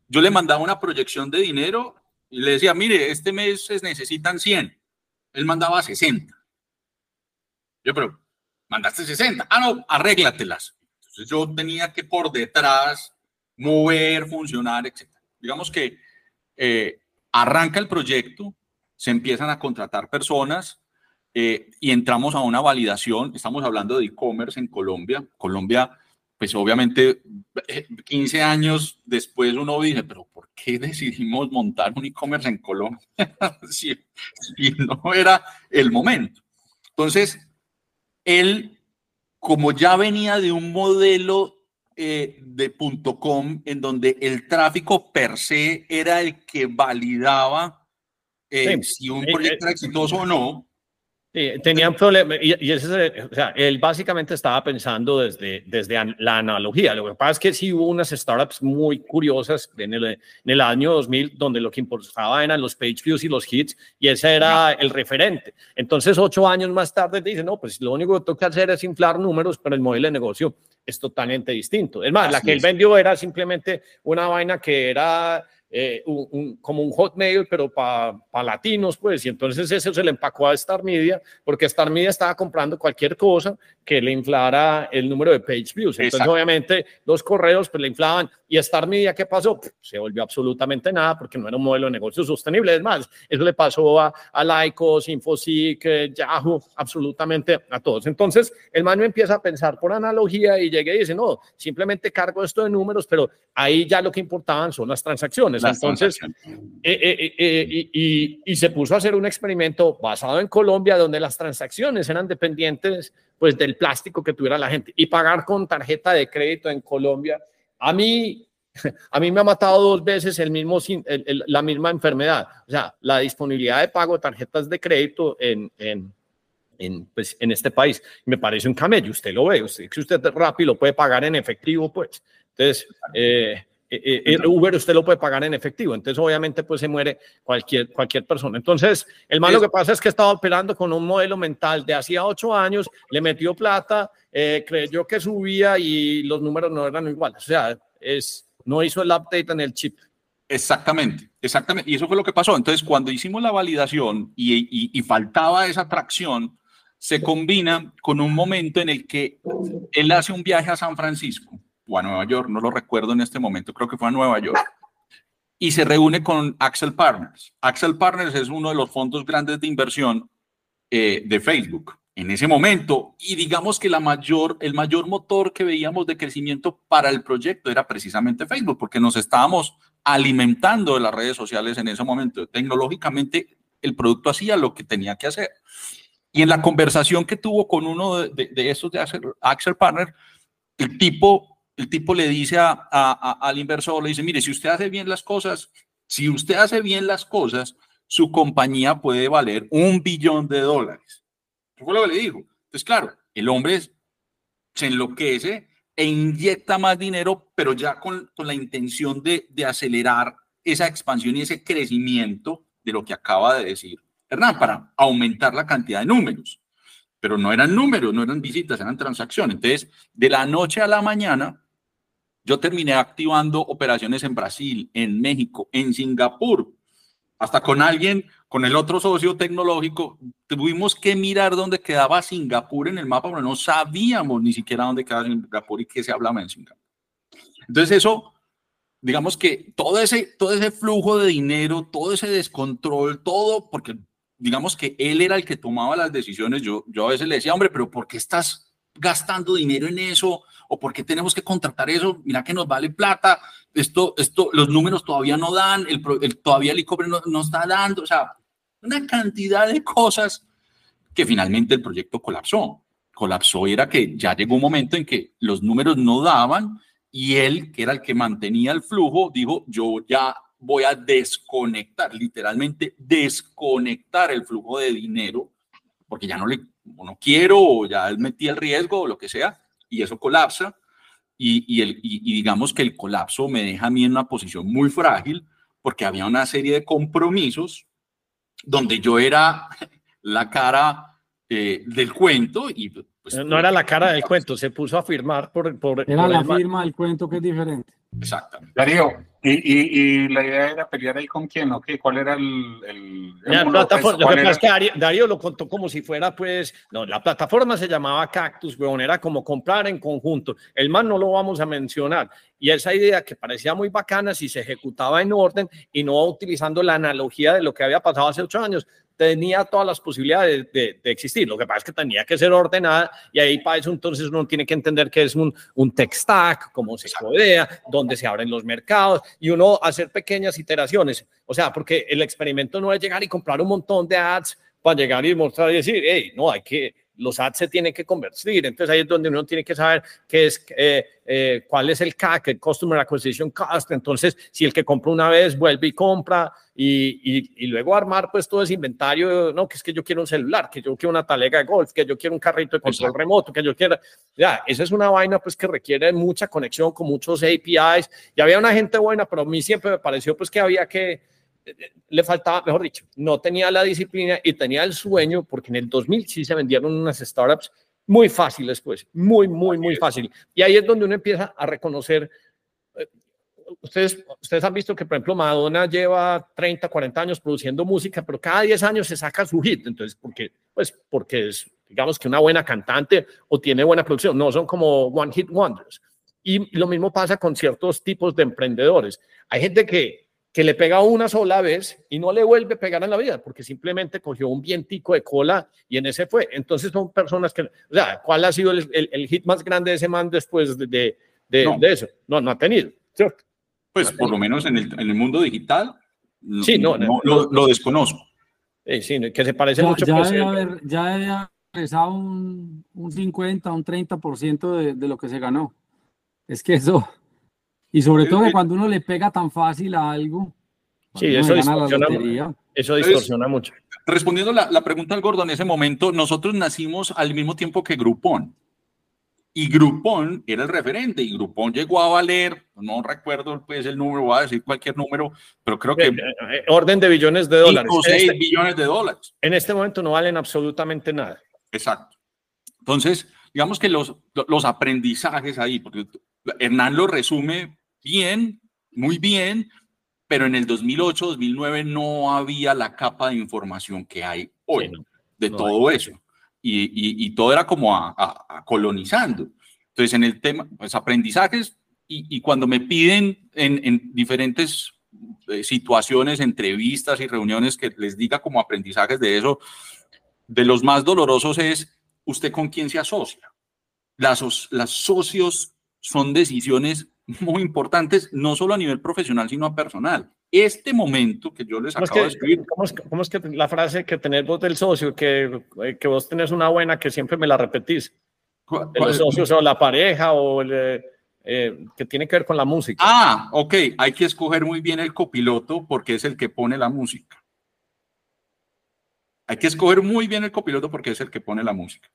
S1: yo le mandaba una proyección de dinero y le decía, mire, este mes se necesitan 100. Él mandaba 60. Yo, pero, mandaste 60. Ah, no, arréglatelas. Entonces yo tenía que por detrás mover, funcionar, etc. Digamos que eh, arranca el proyecto, se empiezan a contratar personas eh, y entramos a una validación. Estamos hablando de e-commerce en Colombia. Colombia pues obviamente 15 eh, años después uno dice, pero ¿por qué decidimos montar un e-commerce en Colombia si, no era el momento? Entonces, él, como ya venía de un modelo eh, de .com en donde el tráfico per se era el que validaba eh, si un proyecto era exitoso o no,
S2: Sí, tenían problemas, y, y ese, o sea, él básicamente estaba pensando desde, desde la analogía. Lo que pasa es que sí hubo unas startups muy curiosas en el, en el año 2000 donde lo que importaba eran los page views y los hits, y ese era el referente. Entonces, ocho años más tarde dice, no, pues lo único que que hacer es inflar números, pero el modelo de negocio es totalmente distinto. Es más, la que él vendió era simplemente una vaina que era eh, un, como un hotmail, pero para latinos, pues, y entonces eso se le empacó a Star Media, porque Star Media estaba comprando cualquier cosa que le inflara el número de page views. Entonces, obviamente, los correos pues le inflaban. ¿Y Star Media qué pasó? Se volvió absolutamente nada porque no era un modelo de negocio sostenible. Es más, eso le pasó a, a Lycos, Infosys, Yahoo, absolutamente a todos. Entonces, el man empieza a pensar por analogía y llega y dice, no, simplemente cargo esto de números, pero ahí ya lo que importaban son las transacciones. Entonces, eh, eh, eh, y, y, se puso a hacer un experimento basado en Colombia donde las transacciones eran dependientes pues del plástico que tuviera la gente y pagar con tarjeta de crédito en Colombia. A mí, a mí me ha matado dos veces el mismo, la misma enfermedad. O sea, la disponibilidad de pago de tarjetas de crédito en, en, en, pues, en este país me parece un camello. Usted lo ve, usted, si usted rápido lo puede pagar en efectivo, pues. Entonces, eh, eh, eh, el Uber usted lo puede pagar en efectivo, entonces obviamente pues se muere cualquier, cualquier persona. Entonces, el malo que pasa es que estaba operando con un modelo mental de hacía ocho años, le metió plata, eh, creyó que subía y los números no eran iguales. O sea, es, no hizo el update en el chip.
S1: Exactamente, exactamente. Y eso fue lo que pasó. Entonces, cuando hicimos la validación y, y faltaba esa tracción, se combina con un momento en el que él hace un viaje a San Francisco o a Nueva York, no lo recuerdo en este momento, creo que fue a Nueva York, y se reúne con Axel Partners. Axel Partners es uno de los fondos grandes de inversión eh, de Facebook en ese momento, y digamos que la mayor, el mayor motor que veíamos de crecimiento para el proyecto era precisamente Facebook, porque nos estábamos alimentando de las redes sociales en ese momento. Tecnológicamente, el producto hacía lo que tenía que hacer. Y en la conversación que tuvo con uno de, de, de estos de Axel, Axel Partners, el tipo, el tipo le dice al inversor, le dice, mire, si usted hace bien las cosas, si usted hace bien las cosas, su compañía puede valer un billón de dólares. Eso fue lo que le dijo. Entonces, claro, el hombre se enloquece e inyecta más dinero, pero ya con, con la intención de, de acelerar esa expansión y ese crecimiento de lo que acaba de decir Hernán, para aumentar la cantidad de números. Pero no eran números, no eran visitas, eran transacciones. Entonces, de la noche a la mañana, yo terminé activando operaciones en Brasil, en México, en Singapur, hasta con alguien, con el otro socio tecnológico, tuvimos que mirar dónde quedaba Singapur en el mapa, pero no sabíamos ni siquiera dónde quedaba Singapur y qué se hablaba en Singapur. Entonces eso digamos que todo ese, todo ese flujo de dinero, todo ese descontrol, todo, porque digamos que él era el que tomaba las decisiones, yo, yo a veces le decía, hombre, pero ¿por qué estás gastando dinero en eso? ¿O por qué tenemos que contratar eso? Mira que nos vale plata, esto, esto, los números todavía no dan, el, todavía el ICOBRE no, no está dando, o sea, una cantidad de cosas que finalmente el proyecto colapsó. Colapsó y era que ya llegó un momento en que los números no daban y él, que era el que mantenía el flujo, dijo, yo ya voy a desconectar, literalmente desconectar el flujo de dinero, porque ya no le no quiero, o ya metí el riesgo o lo que sea, y eso colapsa. Y, y, el, y, digamos que el colapso me deja a mí en una posición muy frágil, porque había una serie de compromisos donde yo era la cara eh, del cuento y
S2: pues, no era la cara del cuento, se puso a firmar por... por
S4: era la firma del cuento que es diferente.
S1: Exactamente.
S3: Darío, ¿y, y, la idea era pelear ahí con quién o qué? ¿Cuál era el...? el,
S2: lo que pasa es que Darío, lo contó como si fuera, pues... No, la plataforma se llamaba Cactus, weón, era como comprar en conjunto. El más no lo vamos a mencionar. Y esa idea que parecía muy bacana si se ejecutaba en orden y no utilizando la analogía de lo que había pasado hace ocho años, tenía todas las posibilidades de, existir. Lo que pasa es que tenía que ser ordenada y ahí para eso entonces uno tiene que entender que es un, un tech stack, cómo se codea, dónde se abren los mercados y uno hacer pequeñas iteraciones. O sea, porque el experimento no es llegar y comprar un montón de ads para llegar y mostrar y decir, hey, no, hay que los ads se tienen que convertir. Entonces ahí es donde uno tiene que saber qué es, eh, eh, cuál es el CAC, el Customer Acquisition Cost. Entonces, si el que compra una vez vuelve y compra y, y, luego armar pues todo ese inventario, no, que es que yo quiero un celular, que yo quiero una talega de golf, que yo quiero un carrito de control remoto, que yo quiero, ya, esa es una vaina pues que requiere mucha conexión con muchos APIs. Y había una gente buena, pero a mí siempre me pareció pues que había que le faltaba, mejor dicho, no tenía la disciplina y tenía el sueño, porque en el 2000 sí se vendieron unas startups muy fáciles, pues, muy, muy, muy fácil. Y ahí es donde uno empieza a reconocer. Eh, ustedes, ustedes han visto que, por ejemplo, Madonna lleva 30, 40 años produciendo música, pero cada 10 años se saca su hit. Entonces, porque, pues, porque es, digamos que una buena cantante o tiene buena producción. No son como one hit wonders. Y lo mismo pasa con ciertos tipos de emprendedores. Hay gente que que le pega una sola vez y no le vuelve a pegar en la vida, porque simplemente cogió un vientico de cola y en ese fue. Entonces son personas que, o sea, ¿cuál ha sido el, el, hit más grande de ese man después de, de, de, eso? No, no ha tenido, ¿cierto?
S1: Pues por lo menos en el, en el mundo digital, sí, no, no, lo, desconozco.
S2: sí, que se parece mucho.
S4: Ya debe haber, ya debe haber un, un 50, un 30% de, de lo que se ganó. Es que eso y sobre todo cuando uno le pega tan fácil a algo.
S2: Sí, eso distorsiona, eso distorsiona mucho.
S1: Respondiendo la, la pregunta al gordo, en ese momento, nosotros nacimos al mismo tiempo que Groupon. Y Groupon era el referente y Groupon llegó a valer, no recuerdo pues el número, voy a decir cualquier número, pero creo que... Eh,
S2: eh, orden de billones de dólares.
S1: 6 este billones de dólares.
S2: En este momento no valen absolutamente nada.
S1: Exacto. Entonces, digamos que los, los aprendizajes ahí, porque Hernán lo resume bien, muy bien, pero en el 2008, 2009 no había la capa de información que hay hoy de todo eso. Y, y, todo era como a, colonizando. Entonces, en el tema, pues aprendizajes, y, cuando me piden en, en diferentes eh, situaciones, entrevistas y reuniones que les diga como aprendizajes de eso, de los más dolorosos es, ¿usted con quién se asocia? Las, las socios son decisiones muy importantes, no solo a nivel profesional, sino a personal. Este momento que yo les acabo de escribir.
S2: ¿cómo es, que la frase que tener vos del socio, que, que vos tenés una buena que siempre me la repetís? de los socios o la pareja o el, eh, que tiene que ver con la música.
S1: Ah, ok, hay que escoger muy bien el copiloto porque es el que pone la música. Hay que escoger muy bien el copiloto porque es el que pone la música.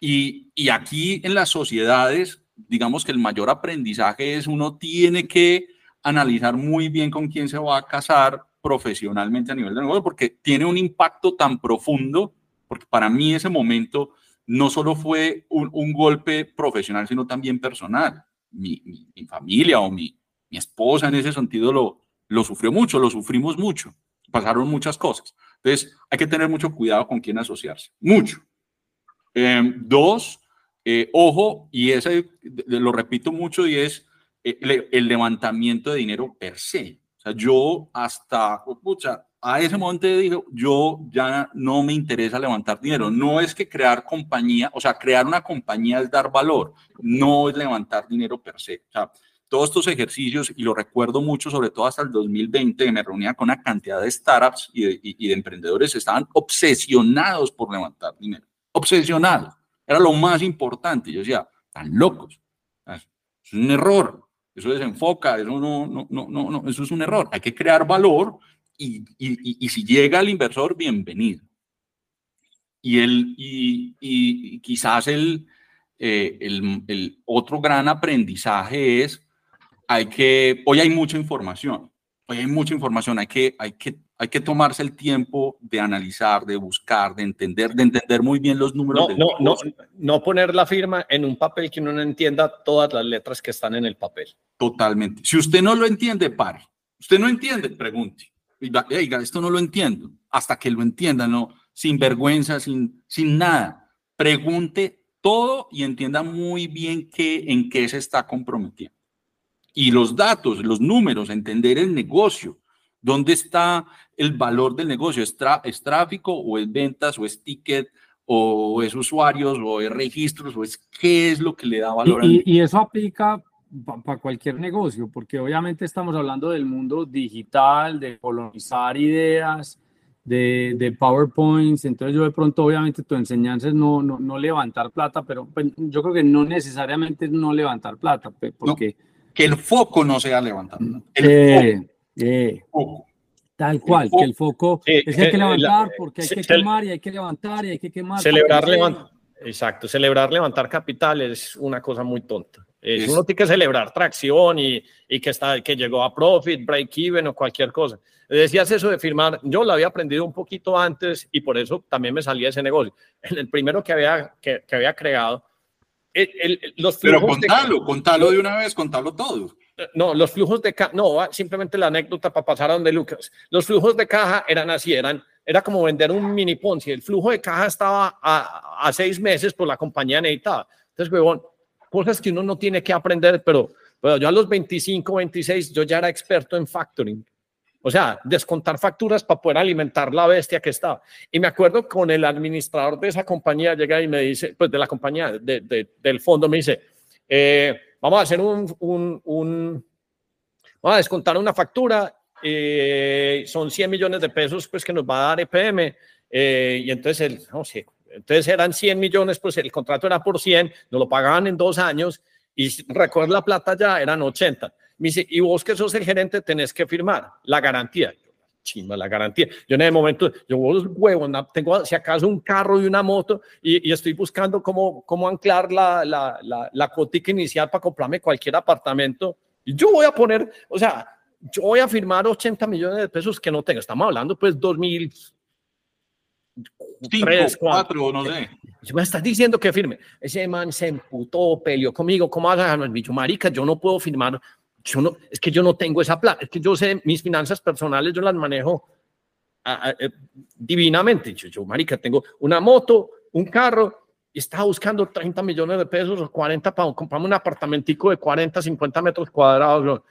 S1: Y, y aquí en las sociedades, digamos que el mayor aprendizaje es uno tiene que analizar muy bien con quién se va a casar profesionalmente a nivel de negocio, porque tiene un impacto tan profundo, porque para mí ese momento no solo fue un, un golpe profesional, sino también personal mi, familia o mi, mi, esposa en ese sentido lo, lo sufrió mucho, lo sufrimos mucho, pasaron muchas cosas. Entonces, hay que tener mucho cuidado con quién asociarse, mucho. Em, dos, eh, ojo, y ese lo repito mucho, y es eh, el, levantamiento de dinero per se. O sea, yo hasta, pucha, a ese momento dije, yo ya no me interesa levantar dinero. No es que crear compañía, o sea, crear una compañía es dar valor, no es levantar dinero per se. O sea, todos estos ejercicios, y lo recuerdo mucho, sobre todo hasta el 2020, que me reunía con una cantidad de startups y de, y de emprendedores, estaban obsesionados por levantar dinero, obsesionados. Era lo más importante. Yo decía, están locos. Es un error. Eso desenfoca, eso no, no, no, no, eso es un error. Hay que crear valor y, si llega el inversor, bienvenido. Y, el, y, quizás el, eh, el, el, otro gran aprendizaje es, hay que, hoy hay mucha información, hoy hay mucha información, hay que, hay que, hay que tomarse el tiempo de analizar, de buscar, de entender, de entender muy bien los números.
S2: No, no, no, no poner la firma en un papel que uno no entienda todas las letras que están en el papel.
S1: Totalmente. Si usted no lo entiende, pare. Usted no entiende, pregunte oiga, esto no lo entiendo, hasta que lo entienda, no, sin vergüenza, sin, sin nada. Pregunte todo y entienda muy bien qué, en qué se está comprometiendo. Y los datos, los números, entender el negocio, dónde está el valor del negocio, ¿es, tráfico o es ventas o es ticket o es usuarios o es registros o es qué es lo que le da valor.
S4: Y, y eso aplica para cualquier negocio, porque obviamente estamos hablando del mundo digital, de colonizar ideas, de, de PowerPoints, entonces yo de pronto obviamente tu enseñanza es no, no, no levantar plata, pero pues, yo creo que no necesariamente es no levantar plata, porque...
S1: que el foco no sea levantar. El
S4: eh, eh, foco. Tal cual, que el foco es que hay que levantar porque hay que quemar y hay que levantar y hay que quemar.
S2: Celebrar, levantar. Exacto, celebrar levantar capital es una cosa muy tonta. Es, uno tiene que celebrar tracción y, y, que, está, que llegó a profit, break even o cualquier cosa. Decías eso de firmar, yo lo había aprendido un poquito antes y por eso también me salía ese negocio. En el primero que había, que, que había creado, el, los
S1: Pero contalo, contalo de una vez, contalo todo.
S2: No, los flujos de caja, no, simplemente la anécdota para pasar a donde Lucas. Los flujos de caja eran así, eran, era como vender un mini Ponzi. El flujo de caja estaba a, a seis meses por la compañía necesitada. Entonces, huevón, cosas que uno no tiene que aprender, pero, pero yo a los 25, 26, yo ya era experto en factoring. O sea, descontar facturas para poder alimentar la bestia que estaba. Y me acuerdo con el administrador de esa compañía, llega y me dice, pues de la compañía, de, del fondo, me dice, eh, vamos a hacer un, un, un, vamos a descontar una factura, eh, son 100 millones de pesos pues que nos va a dar EPM. Eh, y entonces entonces eran 100 millones, pues el contrato era por 100, nos lo pagaban en dos años y recuerda la plata ya eran 80. Me dice, y vos que sos el gerente tenés que firmar la garantía. Chima, la garantía. Yo en el momento, yo vos huevo, tengo si acaso un carro y una moto y, y estoy buscando cómo, cómo anclar la, la, la, la cotica inicial para comprarme cualquier apartamento. Y yo voy a poner, o sea, yo voy a firmar 80 millones de pesos que no tengo. Estamos hablando pues 2000,
S1: Cinco, cuatro, no sé.
S2: Me estás diciendo que firme. Ese man se emputó, peleó conmigo. ¿Cómo vas a ganar? Yo, marica, yo no puedo firmar. Yo no, es que yo no tengo esa plata. Es que yo sé mis finanzas personales, yo las manejo eh, divinamente. Yo, yo, marica, tengo una moto, un carro, y estaba buscando 30 millones de pesos o 40 para comprarme un apartamentico de 40, 50 metros cuadrados.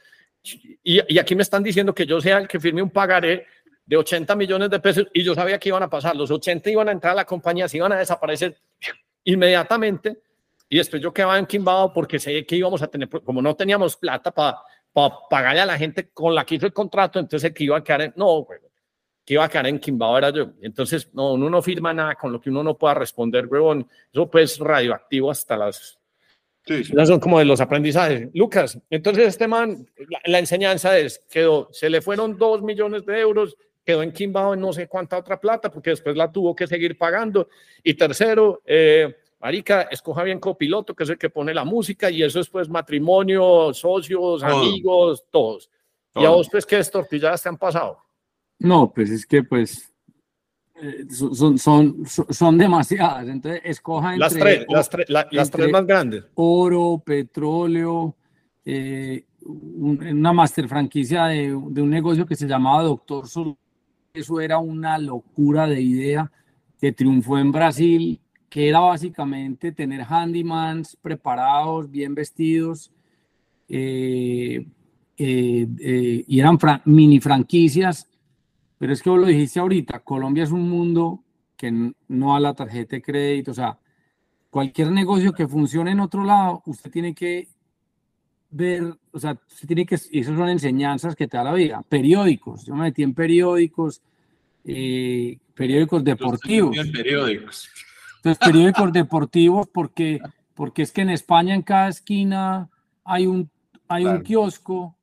S2: Y, y aquí me están diciendo que yo sea el que firme un pagaré de 80 millones de pesos y yo sabía que iban a pasar. Los 80 iban a entrar a la compañía, se iban a desaparecer inmediatamente y después yo quedaba enquimbado porque sé que íbamos a tener, como no teníamos plata para pagarle a la gente con la que hizo el contrato, entonces que iba a quedar, en, no, que iba a quedar en Quimbao era yo. Entonces, no, uno no firma nada con lo que uno no pueda responder, huevón. Eso pues radioactivo hasta las... Sí, sí. son como de los aprendizajes. Lucas, entonces este man, la, enseñanza es, quedó, se le fueron dos millones de euros, quedó en Quimbao en no sé cuánta otra plata, porque después la tuvo que seguir pagando. Y tercero, eh, Marica, escoja bien copiloto, que es el que pone la música, y eso es pues matrimonio, socios, amigos, todos. ¿Y a vos pues qué tortilladas te han pasado?
S4: No, pues es que pues eh, son, son, son, demasiadas, entonces escoja
S2: las tres, las, tres, las tres más grandes.
S4: Oro, petróleo, eh, una master franquicia de, de, un negocio que se llamaba Doctor Sol. Eso era una locura de idea que triunfó en Brasil que era básicamente tener handymans preparados, bien vestidos, eh, eh, eh, y eran mini franquicias, pero es que vos lo dijiste ahorita, Colombia es un mundo que no a la tarjeta de crédito, o sea, cualquier negocio que funcione en otro lado, usted tiene que ver, o sea, usted tiene que, y esas son enseñanzas que te da la vida, periódicos, yo me metí en periódicos, periódicos deportivos.
S2: periódicos.
S4: Entonces, periódicos deportivos, porque, porque es que en España en cada esquina hay un, hay un kiosco,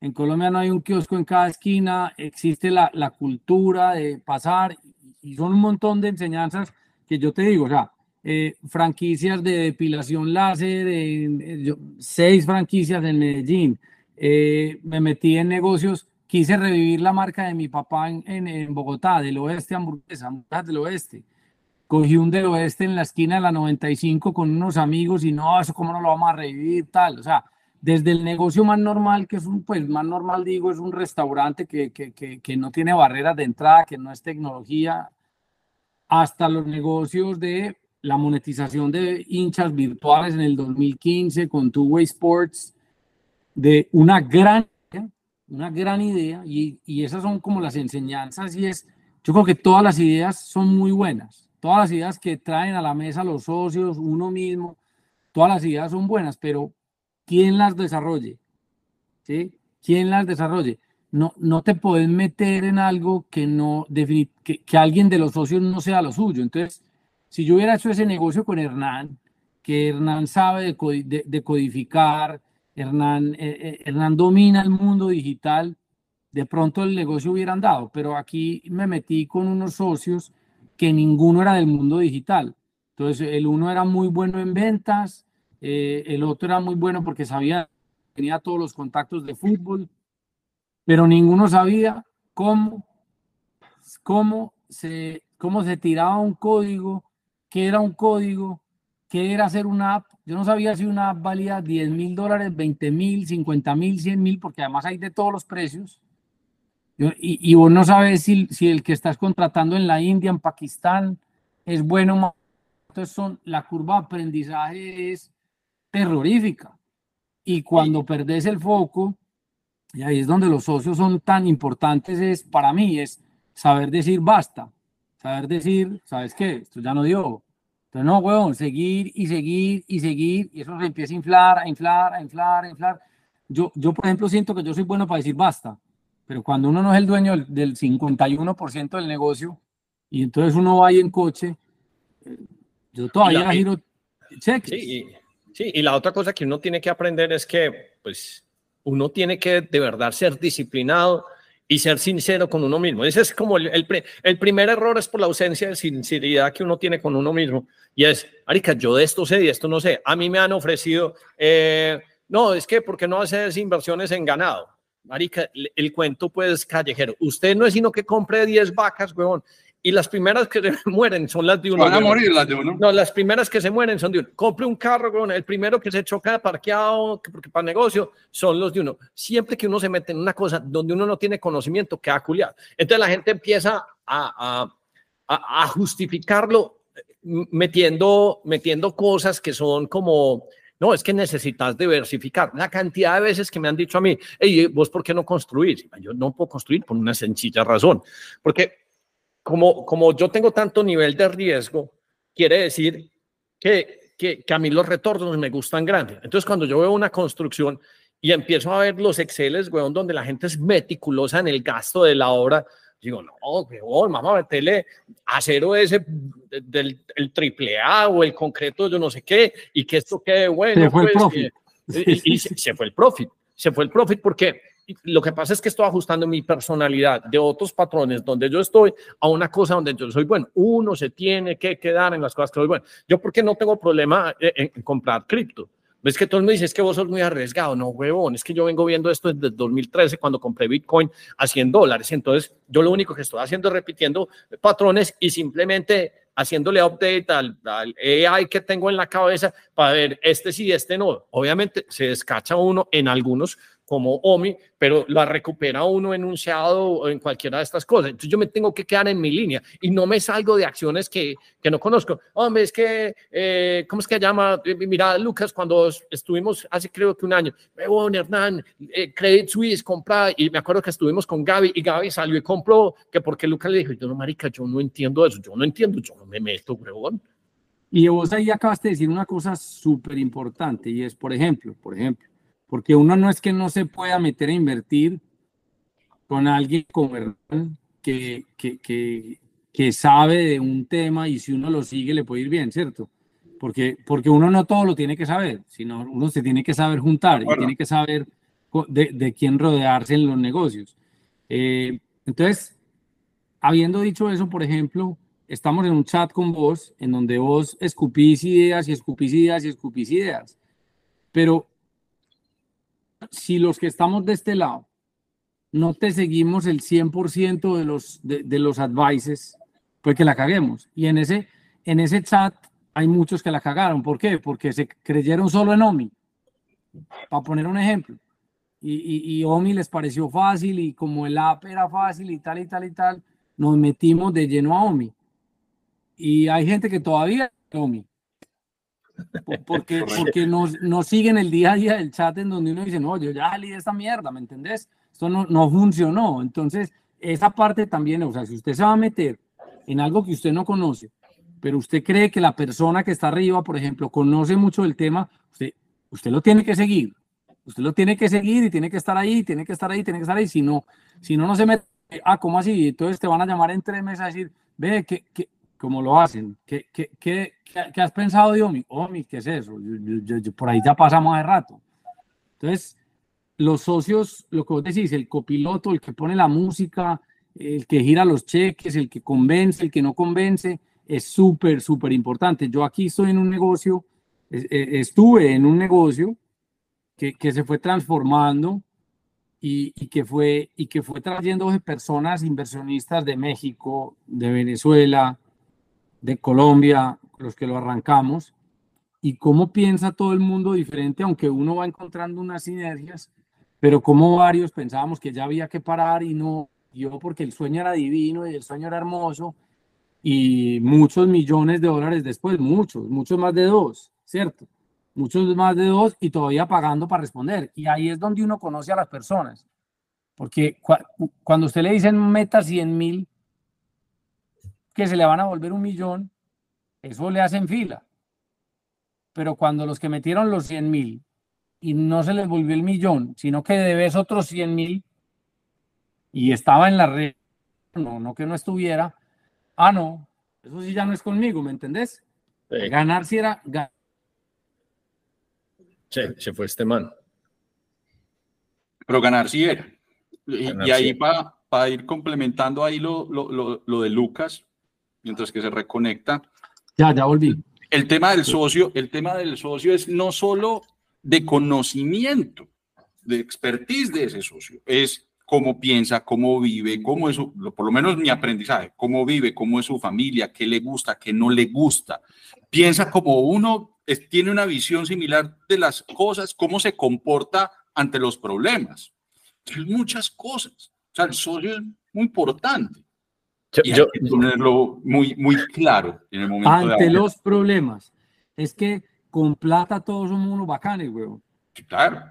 S4: en Colombia no hay un kiosco en cada esquina, existe la, la cultura de pasar y son un montón de enseñanzas que yo te digo, o sea, eh, franquicias de depilación láser, seis franquicias en Medellín, eh, me metí en negocios, quise revivir la marca de mi papá en, en, en Bogotá, del oeste, hamburguesa, hamburguesas del oeste cogí un del oeste en la esquina de la 95 con unos amigos y no, eso cómo no lo vamos a revivir, tal. O sea, desde el negocio más normal, que es un, pues más normal digo, es un restaurante que, que, que, que no tiene barreras de entrada, que no es tecnología, hasta los negocios de la monetización de hinchas virtuales en el 2015 con Two Way Sports, de una gran, una gran idea, y, y esas son como las enseñanzas, y es, yo creo que todas las ideas son muy buenas Todas las ideas que traen a la mesa los socios, uno mismo, todas las ideas son buenas, pero ¿quién las desarrolle? ¿Sí? ¿Quién las desarrolle? No, no te puedes meter en algo que, no, que, que alguien de los socios no sea lo suyo. Entonces, si yo hubiera hecho ese negocio con Hernán, que Hernán sabe de, codificar, Hernán, eh, eh, Hernán domina el mundo digital, de pronto el negocio hubiera andado, pero aquí me metí con unos socios que ninguno era del mundo digital. Entonces, el uno era muy bueno en ventas, eh, el otro era muy bueno porque sabía, tenía todos los contactos de fútbol, pero ninguno sabía cómo, cómo, se, cómo se tiraba un código, qué era un código, qué era hacer una app. Yo no sabía si una app valía 10 mil dólares, 20 mil, 50 mil, 100 mil, porque además hay de todos los precios. Y, vos no sabes si, si, el que estás contratando en la India, en Pakistán, es bueno o malo. Entonces, son, la curva de aprendizaje es terrorífica. Y cuando perdés el foco, y ahí es donde los socios son tan importantes, es para mí, es saber decir basta. Saber decir, ¿sabes qué? Esto ya no dio. Entonces, no, weón, seguir y seguir y seguir, y eso se empieza a inflar, a inflar, a inflar, a inflar. Yo, yo, por ejemplo, siento que yo soy bueno para decir basta pero cuando uno no es el dueño del 51% del negocio y entonces uno va ahí en coche, eh, yo todavía giro cheques.
S2: Sí, sí, y la otra cosa que uno tiene que aprender es que pues uno tiene que de verdad ser disciplinado y ser sincero con uno mismo. Ese es como el, el, primer error es por la ausencia de sinceridad que uno tiene con uno mismo. Y es, Arica, yo de esto sé y esto no sé. A mí me han ofrecido, eh, no, es que porque no haces inversiones en ganado. Marica, el, cuento pues callejero. Usted no es sino que compre 10 vacas, weón. Y las primeras que se mueren son las de uno.
S1: Van a morir las de uno.
S2: No, las primeras que se mueren son de uno. Compre un carro, weón. El primero que se choca parqueado, porque para negocio, son los de uno. Siempre que uno se mete en una cosa donde uno no tiene conocimiento, queda culiado. Entonces la gente empieza a, a, a justificarlo eh, metiendo, metiendo cosas que son como no, es que necesitas diversificar. La cantidad de veces que me han dicho a mí, hey, ¿vos por qué no construís? Yo no puedo construir por una sencilla razón. Porque como, como yo tengo tanto nivel de riesgo, quiere decir que, que, que a mí los retornos me gustan grandes. Entonces, cuando yo veo una construcción y empiezo a ver los Exceles, weón, donde la gente es meticulosa en el gasto de la obra, Digo, no, huevón, vamos a meterle acero ese del el triple A o el concreto, yo no sé qué, y que esto quede bueno.
S4: Se fue el pues, profit.
S2: Y, se, fue el profit. Se fue el profit porque lo que pasa es que estoy ajustando mi personalidad de otros patrones donde yo estoy a una cosa donde yo soy bueno. Uno se tiene que quedar en las cosas que soy bueno. Yo porque no tengo problema en, en comprar cripto Ves que todo el mundo dice, es que vos sos muy arriesgado. No, huevón, es que yo vengo viendo esto desde 2013 cuando compré Bitcoin a 100 dólares. Entonces, yo lo único que estoy haciendo es repitiendo patrones y simplemente haciéndole update al, al, AI que tengo en la cabeza para ver este sí, este no. Obviamente se descacha uno en algunos como OMI, pero la recupera uno enunciado o en cualquiera de estas cosas. Entonces yo me tengo que quedar en mi línea y no me salgo de acciones que, que no conozco. Hombre, es que, eh, ¿cómo es que llama? Eh, mira, Lucas, cuando estuvimos hace creo que un año, bueno, Hernán, eh, Credit Suisse, compra, y me acuerdo que estuvimos con Gaby y Gaby salió y compró, que porque Lucas le dijo, yo no, marica, yo no entiendo eso, yo no entiendo, yo no me meto, huevón.
S4: Y vos ahí acabaste de decir una cosa súper importante y es, por ejemplo, por ejemplo, porque uno no es que no se pueda meter a invertir con alguien como que, que, que, que, sabe de un tema y si uno lo sigue le puede ir bien, ¿cierto? Porque, porque uno no todo lo tiene que saber, sino uno se tiene que saber juntar y tiene que saber de, de, quién rodearse en los negocios. Eh, entonces, habiendo dicho eso, por ejemplo, estamos en un chat con vos en donde vos escupís ideas y escupís ideas y escupís ideas. Pero si los que estamos de este lado no te seguimos el 100% de los, de, los advices, pues que la caguemos. Y en ese, en ese chat hay muchos que la cagaron. ¿Por qué? Porque se creyeron solo en OMI. Para poner un ejemplo. Y, y, OMI les pareció fácil y como el app era fácil y tal y tal y tal, nos metimos de lleno a OMI. Y hay gente que todavía OMI. Porque, porque nos, nos siguen el día a día del chat en donde uno dice, no, yo ya salí de esta mierda, ¿me entendés? Esto no, no funcionó. Entonces, esa parte también, o sea, si usted se va a meter en algo que usted no conoce, pero usted cree que la persona que está arriba, por ejemplo, conoce mucho del tema, usted, usted lo tiene que seguir. Usted lo tiene que seguir y tiene que estar ahí, tiene que estar ahí, tiene que estar ahí. Si no, si no, no se mete. Ah, ¿cómo así? Entonces te van a llamar en tres meses a decir, ve, que, que, ¿cómo lo hacen? ¿Qué, qué, qué, ¿qué, has pensado de Omi? Omi, ¿qué es eso? por ahí ya pasamos de rato. Entonces, los socios, lo que vos decís, el copiloto, el que pone la música, el que gira los cheques, el que convence, el que no convence, es súper, súper importante. Yo aquí estoy en un negocio, estuve en un negocio que, que se fue transformando y, y, que fue, y que fue trayendo personas inversionistas de México, de Venezuela, de Colombia, los que lo arrancamos, y cómo piensa todo el mundo diferente, aunque uno va encontrando unas sinergias, pero como varios pensábamos que ya había que parar y no, yo porque el sueño era divino y el sueño era hermoso, y muchos millones de dólares después, muchos, muchos más de dos, ¿cierto? Muchos más de dos y todavía pagando para responder. Y ahí es donde uno conoce a las personas. Porque cuando usted le dicen meta 100 mil, que se le van a volver un millón, eso le hacen fila. Pero cuando los que metieron los 100 mil y no se les volvió el millón, sino que debes otros 100 mil y estaba en la red, no, no que no estuviera, ah, no, eso sí ya no es conmigo, ¿me entendés? Ganar si era...
S2: Sí, se fue este man.
S1: Pero ganar sí era. Y, ahí para ir complementando ahí lo, lo, lo de Lucas, mientras que se reconecta.
S4: Ya, ya volví.
S1: El tema del socio, el tema del socio es no solo de conocimiento, de expertise de ese socio, es cómo piensa, cómo vive, cómo es, su, por lo menos mi aprendizaje, cómo vive, cómo es su familia, qué le gusta, qué no le gusta. Piensa como uno tiene una visión similar de las cosas, cómo se comporta ante los problemas. muchas cosas. O sea, el socio es muy importante. Yo, y ponerlo muy, muy claro en el momento
S4: Ante los problemas. Es que con plata todos somos unos bacanes, weón.
S1: Claro.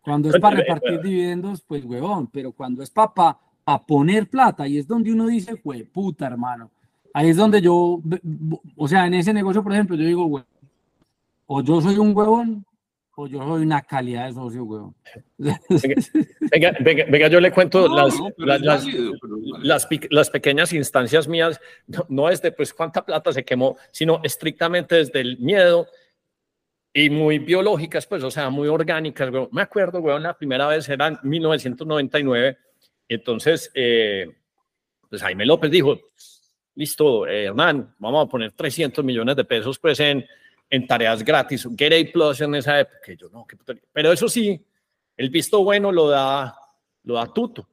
S4: Cuando es para repartir dividendos, pues, weón. Pero cuando es para pa, poner plata, y es donde uno dice, we, puta, hermano. Ahí es donde yo, o sea, en ese negocio, por ejemplo, yo digo, weón, o yo soy un huevón, yo soy una calidad de socio, weón.
S2: Venga, venga, yo le cuento las, las, las, las, pequeñas instancias mías, no, es de pues cuánta plata se quemó, sino estrictamente desde el miedo y muy biológicas, pues, o sea, muy orgánicas, weón. Me acuerdo, weón, la primera vez era en 1999, entonces, eh, pues Jaime López dijo, listo, eh, Hernán, vamos a poner 300 millones de pesos, pues, en en tareas gratis, Get A Plus en esa época. Yo, no, qué Pero eso sí, el visto bueno lo da, lo da Tuto.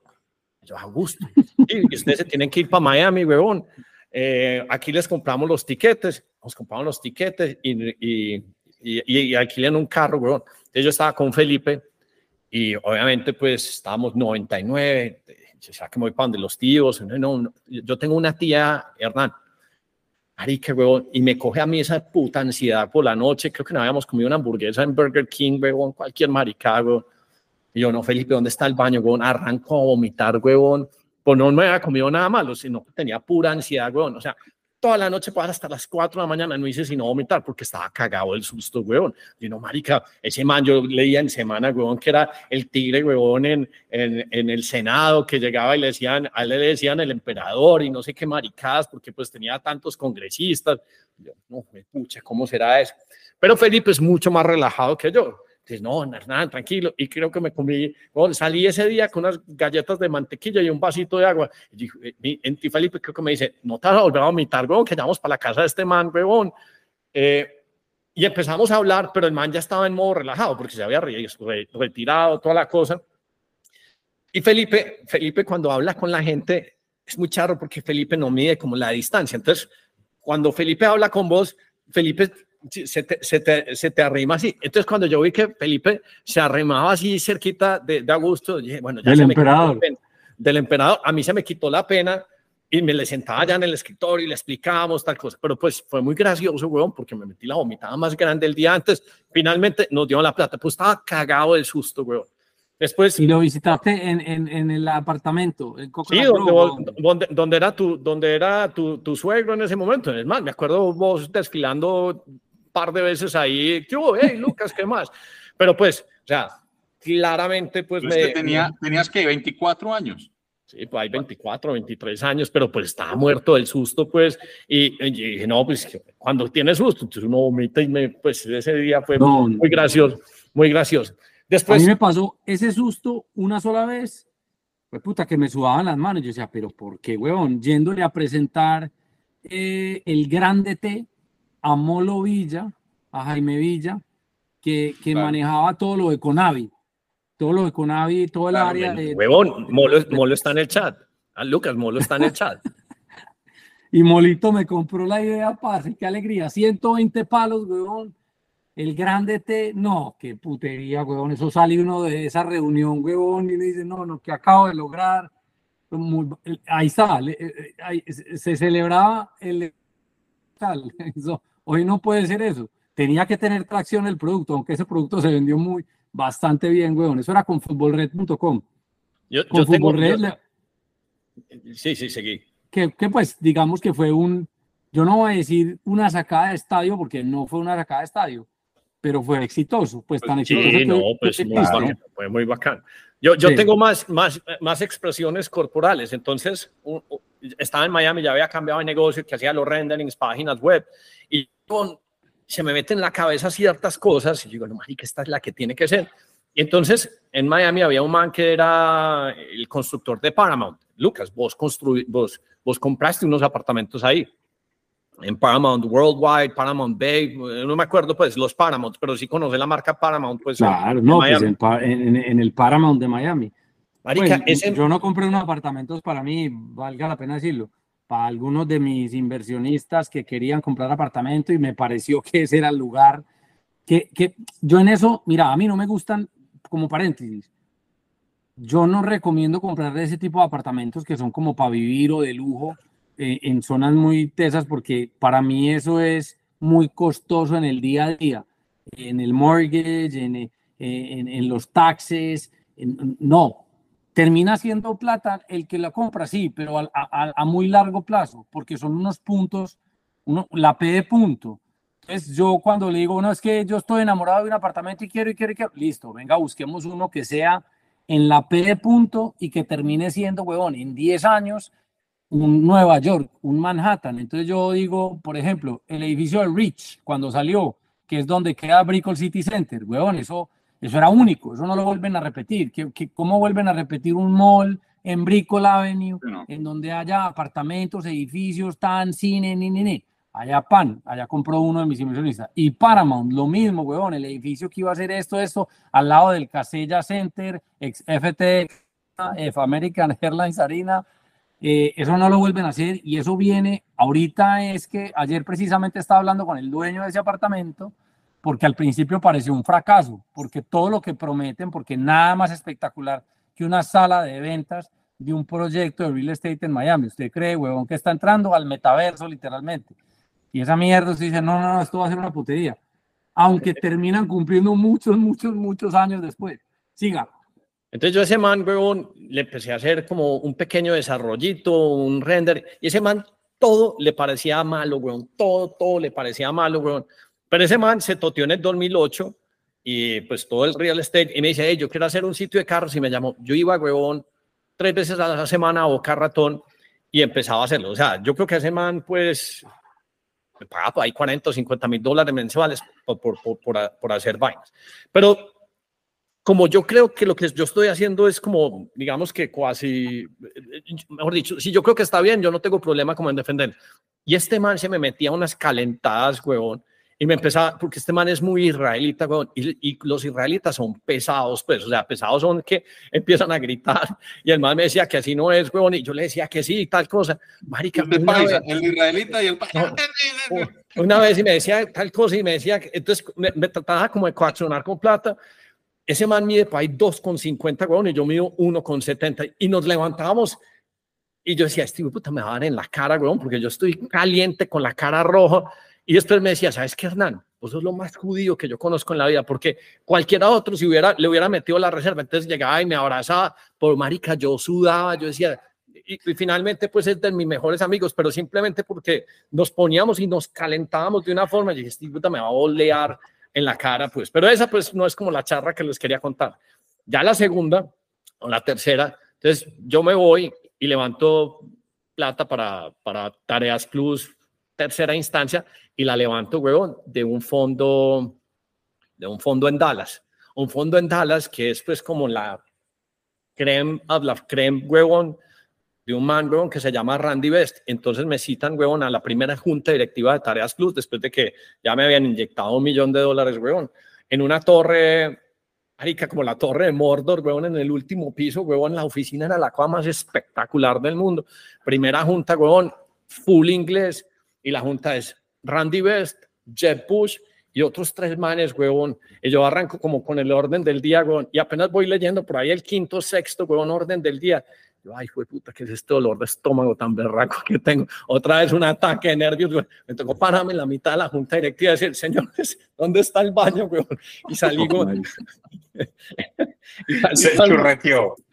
S2: Yo, a gusto. Y ustedes se tienen que ir para Miami, huevón. Eh, aquí les compramos los tiquetes, nos compramos los tiquetes y, y, y, alquilan un carro, huevón. Entonces yo estaba con Felipe y obviamente pues estábamos 99, o sea que me voy para donde los tíos. no, yo tengo una tía, Hernán, Marica, weón, y me coge a mí esa puta ansiedad por la noche. Creo que no habíamos comido una hamburguesa en Burger King, weón, cualquier marica, weón. Y yo, no, Felipe, ¿dónde está el baño, weón? Arranco a vomitar, weón. Pues no me había comido nada malo, sino que tenía pura ansiedad, weón. O sea, toda la noche hasta las 4 de la mañana, no hice sino vomitar porque estaba cagado el susto, weón. Y no, marica, ese man yo leía en semana, weón, que era el tigre, en, en, en, el Senado, que llegaba y le decían, a él le decían el emperador y no sé qué maricadas, porque pues tenía tantos congresistas. yo, no, me pucha, ¿cómo será eso? Pero Felipe es mucho más relajado que yo. Dices, no, nada, tranquilo. Y creo que me comí, bueno, salí ese día con unas galletas de mantequilla y un vasito de agua. Y, y en ti, Felipe, creo que me dice, no te vas a volver a vomitar, weón, que vamos para la casa de este man, weón. Eh, y empezamos a hablar, pero el man ya estaba en modo relajado porque se había retirado, toda la cosa. Y Felipe, Felipe cuando habla con la gente, es muy charro porque Felipe no mide como la distancia. Entonces, cuando Felipe habla con vos, Felipe se te, se, te, se te, arrima así. Entonces, cuando yo vi que Felipe se arrimaba así cerquita de, de Augusto, dije, bueno, ya
S4: del emperador.
S2: del emperador, a mí se me quitó la pena y me le sentaba ya en el escritorio y le explicábamos tal cosa. Pero pues fue muy gracioso, weón, porque me metí la vomitada más grande el día antes. Finalmente nos dio la plata, pues estaba cagado del susto, weón. Después,
S4: ¿Y lo visitaste en, en, en el apartamento? En
S2: sí, donde, donde, donde, era, tu, donde era tu, tu, suegro en ese momento. Es más, me acuerdo vos desfilando par de veces ahí, ¿qué hubo? Hey, Lucas, ¿qué más? Pero pues, o sea, claramente pues
S1: me, que tenía, tenías que 24 años.
S2: Sí, pues hay 24, 23 años, pero pues estaba muerto del susto, pues, y, dije, no, pues cuando tiene susto, entonces uno vomita y me, pues ese día fue muy gracioso, muy gracioso. Después,
S4: a mí me pasó ese susto una sola vez, pues puta, que me sudaban las manos, yo decía, pero ¿por qué, huevón? Yéndole a presentar eh, el grande T a Molo Villa, a Jaime Villa, que, que manejaba todo lo de Conavi, todo lo de Conavi, todo el área de...
S2: Huevón, Molo, Molo está en el chat. Ah, Lucas, Molo está en el chat.
S4: y Molito me compró la idea, parce, qué alegría, 120 palos, huevón. El grande T, no, qué putería, huevón. Eso sale uno de esa reunión, huevón, y le dice, no, no, que acabo de lograr. ahí está, eh, ahí, se celebraba el tal. Eso, hoy no puede ser eso. Tenía que tener tracción el producto, aunque ese producto se vendió muy bastante bien, weón. Eso era con futbolred.com.
S2: Yo, con yo Sí, sí, seguí.
S4: Que, que pues digamos que fue un, yo no voy a decir una sacada de estadio porque no fue una sacada de estadio, pero fue exitoso, pues tan exitoso.
S2: Sí, no, pues muy fue muy bacán. Yo, yo tengo más, más, más expresiones corporales, entonces estaba en Miami, ya había cambiado de negocio, que hacía los renderings, páginas web, y con, se me meten en la cabeza ciertas cosas, y digo, no, marica, esta es la que tiene que ser. Y entonces en Miami había un man que era el constructor de Paramount. Lucas, vos, vos, vos compraste unos apartamentos ahí en Paramount Worldwide, Paramount Bay, no me acuerdo pues los Paramount, pero sí conoce la marca Paramount pues.
S4: Claro, no, pues en, el Paramount de Miami. Pues, yo no compré unos apartamentos para mí, valga la pena decirlo, para algunos de mis inversionistas que querían comprar apartamento y me pareció que ese era el lugar que, que yo en eso, mira, a mí no me gustan, como paréntesis, yo no recomiendo comprar ese tipo de apartamentos que son como para vivir o de lujo eh, en zonas muy tesas porque para mí eso es muy costoso en el día a día, en el mortgage, en, eh, en, los taxes. no, termina siendo plata el que la compra, sí, pero a, a, muy largo plazo, porque son unos puntos, uno, la P de punto. Entonces yo cuando le digo, no, es que yo estoy enamorado de un apartamento y quiero y quiero y quiero, listo, venga, busquemos uno que sea en la P de punto y que termine siendo, huevón, en 10 años, un Nueva York, un Manhattan. Entonces yo digo, por ejemplo, el edificio de Rich, cuando salió, que es donde queda Brickell City Center, huevón, eso, eso era único, eso no lo vuelven a repetir. ¿Qué, cómo vuelven a repetir un mall en Brickell Avenue, en donde haya apartamentos, edificios, tan, cine, ni, ni, ni? allá PAN, allá compró uno de mis inversionistas. Y Paramount, lo mismo, huevón, el edificio que iba a hacer esto, esto, al lado del Casella Center, ex FT, American Airlines Arena, eh, eso no lo vuelven a hacer y eso viene, ahorita es que ayer precisamente estaba hablando con el dueño de ese apartamento, porque al principio pareció un fracaso, porque todo lo que prometen, porque nada más espectacular que una sala de ventas de un proyecto de real estate en Miami. ¿Usted cree, huevón, que está entrando al metaverso literalmente? Y esa mierda se dice, no, no, no, esto va a ser una putería. Aunque terminan cumpliendo muchos, muchos, muchos años después. Siga.
S2: Entonces yo a ese man, weón, le empecé a hacer como un pequeño desarrollito, un render, y ese man todo le parecía malo, weón, todo, todo le parecía malo, weón. Pero ese man se toteó en el 2008 y pues todo el real estate y me dice, hey, yo quiero hacer un sitio de carros y me llamó. Yo iba, weón, tres veces a la semana a Boca Ratón y empezaba a hacerlo. O sea, yo creo que ese man, pues, me pagaba ahí 40 o 50 mil dólares mensuales por, por, por, por, hacer vainas. Pero como yo creo que lo que yo estoy haciendo es como, digamos que casi, mejor dicho, si yo creo que está bien, yo no tengo problema como en defender. Y este man se me metía unas calentadas, huevón, y me empezaba, porque este man es muy israelita, y, los israelitas son pesados, pues, o sea, pesados son que empiezan a gritar, y el man me decía que así no es, huevón, y yo le decía que sí, tal cosa. Marica,
S1: el israelita y el...
S2: una vez y me decía tal cosa, y me decía, entonces me, trataba como de coaccionar con plata, ese man mide para ahí 2,50, huevón, y yo mido 1,70, y nos levantábamos, y yo decía, este puta me va a dar en la cara, huevón, porque yo estoy caliente con la cara roja, y después me decía, ¿sabes qué, Hernán? Vos sos lo más judío que yo conozco en la vida, porque cualquiera otro, si hubiera, le hubiera metido la reserva, entonces llegaba y me abrazaba, por marica, yo sudaba, yo decía, y, finalmente pues es de mis mejores amigos, pero simplemente porque nos poníamos y nos calentábamos de una forma, y dije, este puta me va a olear en la cara, pues, pero esa pues no es como la charra que les quería contar. Ya la segunda o la tercera, entonces yo me voy y levanto plata para, para Tareas Plus, tercera instancia y la levanto, huevón, de un fondo, de un fondo en Dallas. Un fondo en Dallas que es pues como la creme la creme, huevón, de un man, huevón, que se llama Randy Best. Entonces me citan, huevón, a la primera junta directiva de Tareas Plus, después de que ya me habían inyectado un millón de dólares, huevón, en una torre, marica, como la torre de Mordor, huevón, en el último piso, huevón, la oficina era la cosa más espectacular del mundo. Primera junta, huevón, full inglés, y la junta es Randy Best, Jeb Bush y otros tres manes, huevón. Y yo arranco como con el orden del día, huevón, y apenas voy leyendo por ahí el quinto, sexto, huevón, orden del día. Yo, ay, fue puta, ¿qué es este dolor de estómago tan berraco que tengo? Otra vez un ataque de nervios, Me tocó pararme en la mitad de la junta directiva y decir, señores, ¿dónde está el baño, huevón? Y salí, huevón.
S3: Se churreteó.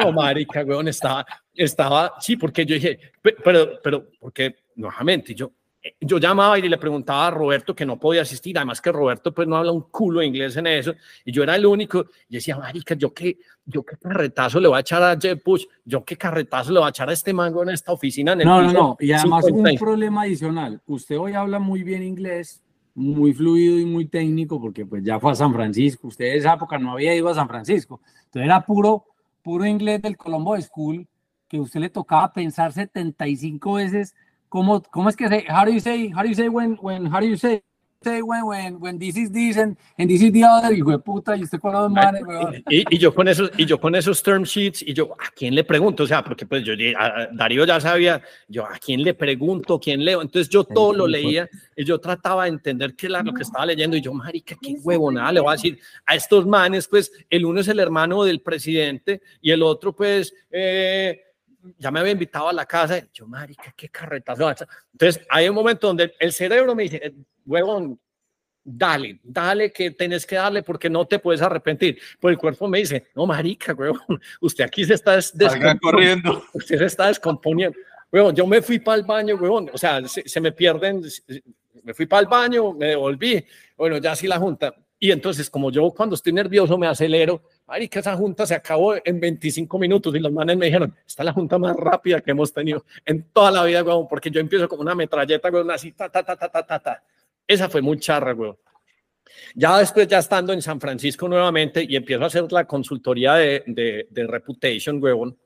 S2: No, marica, huevón, estaba, estaba, sí, porque yo dije, pero, pero, porque, nuevamente, yo, yo llamaba y le preguntaba a Roberto que no podía asistir, además que Roberto pues no habla un culo de inglés en eso, y yo era el único, y decía, marica, yo qué, yo qué carretazo le voy a echar a Jeff Bush, yo qué carretazo le voy a echar a este mango en esta oficina. En
S4: el no, no, no, y además un problema adicional, usted hoy habla muy bien inglés, muy fluido y muy técnico, porque pues ya fue a San Francisco, usted en esa época no había ido a San Francisco, entonces era puro, puro inglés del Colombo School, que usted le tocaba pensar 75 veces ¿Cómo, cómo es que se, how do you say, how do you say when, when, how do you say, say when, when, when this is this and, and this is the other, hijo de puta, y usted con los manes,
S2: y, y, yo con esos, y yo con esos term sheets, y yo, ¿a quién le pregunto? O sea, porque pues yo, a Darío ya sabía, yo, ¿a quién le pregunto? ¿Quién leo? Entonces yo todo lo leía, y yo trataba de entender qué era lo que estaba leyendo, y yo, marica, qué huevo, nada, le voy a decir a estos manes, pues, el uno es el hermano del presidente, y el otro, pues, eh, ya me había invitado a la casa, y yo, marica, qué carretazo. Entonces, hay un momento donde el cerebro me dice, eh, huevón, dale, dale que tenés que darle porque no te puedes arrepentir. Pero el cuerpo me dice, no, marica, huevón, usted aquí se está
S1: descomponiendo.
S2: Usted se está descomponiendo. Huevón, yo me fui para el baño, huevón, o sea, se, me pierden me fui para el baño, me devolví, bueno, ya sí la junta. Y entonces, como yo cuando estoy nervioso me acelero, que esa junta se acabó en 25 minutos y los manes me dijeron, esta es la junta más rápida que hemos tenido en toda la vida, weón, porque yo empiezo como una metralleta, weón, así, ta, ta, ta, ta, ta, ta, ta. Esa fue muy charra, weón. Ya después, ya estando en San Francisco nuevamente y empiezo a hacer la consultoría de, de, de Reputation, weón,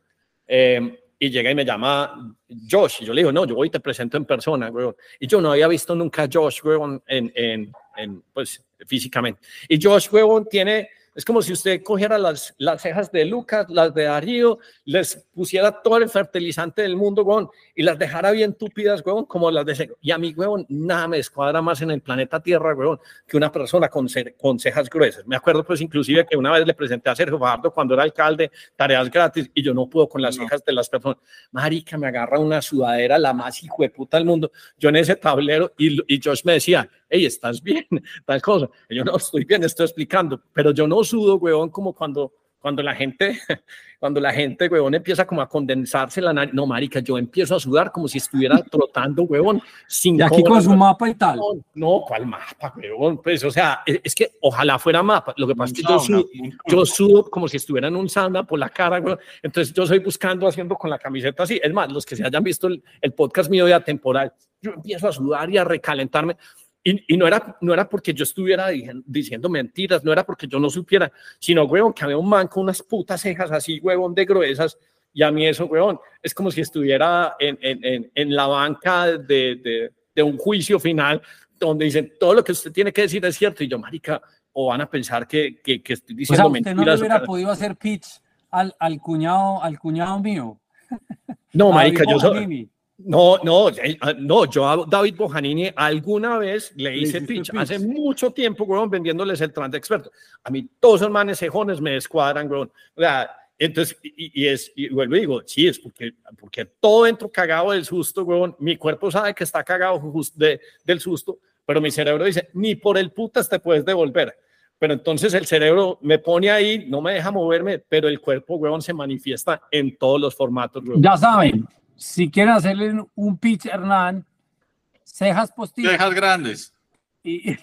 S2: eh, y llega y me llama Josh, y yo le digo, no, yo voy y te presento en persona, weón. Y yo no había visto nunca a Josh, weón, en, en, en, pues, físicamente. Y Josh, weón, tiene es como si usted cogiera las, las cejas de Lucas, las de Darío, les pusiera todo el fertilizante del mundo, weón, y las dejara bien túpidas, weón, como las de... Y a mí, weón, nada me escuadra más en el planeta Tierra, weón, que una persona con, con cejas gruesas. Me acuerdo, pues, inclusive que una vez le presenté a Sergio Fajardo cuando era alcalde tareas gratis y yo no puedo con las cejas de las personas. Marica, me agarra una sudadera, la más hijo de puta del mundo. Yo en ese tablero y, y Josh me decía, hey, ¿estás bien? Tal cosa. yo no estoy bien, estoy explicando, pero yo no sudo, weón, como cuando, cuando la gente, cuando la gente, weón, empieza como a condensarse la nariz. No, marica, yo empiezo a sudar como si estuviera trotando, weón.
S4: Sin y aquí con su mapa y tal.
S2: No, ¿cuál mapa, weón? Pues, o sea, es, que ojalá fuera mapa. Lo que pasa es que yo sudo, yo sudo como si estuviera en un sauna por la cara, weón. Entonces yo soy buscando, haciendo con la camiseta así. Es más, los que se hayan visto el, el podcast mío de atemporal, yo empiezo a sudar y a recalentarme. Y, no, era, no era porque yo estuviera diciendo mentiras, no era porque yo no supiera, sino, huevón, que había un man con unas putas cejas así, huevón, de gruesas, y a mí eso, huevón, es como si estuviera en, en, en la banca de, de, de, un juicio final, donde dicen, todo lo que usted tiene que decir es cierto, y yo, marica, o van a pensar que, que, que estoy diciendo o sea, usted
S4: mentiras. no hubiera podido hacer pitch al, al, cuñado, al cuñado mío.
S2: No, marica, yo soy... No, no, ah, no, yo a David Bojanini alguna vez le hice pitch, hace mucho tiempo, weón, vendiéndoles el trans experto. A mí todos los manes cejones me descuadran, weón. O sea, entonces, y, es, y vuelvo y digo, sí, es porque, porque todo entro cagado del susto, weón. Mi cuerpo sabe que está cagado de, del susto, pero mi cerebro dice, ni por el putas te puedes devolver. Pero entonces el cerebro me pone ahí, no me deja moverme, pero el cuerpo, weón, se manifiesta en todos los formatos, weón.
S4: Ya saben, si quieren hacerle un pitch Hernán, cejas postizas.
S1: Cejas grandes.
S4: Y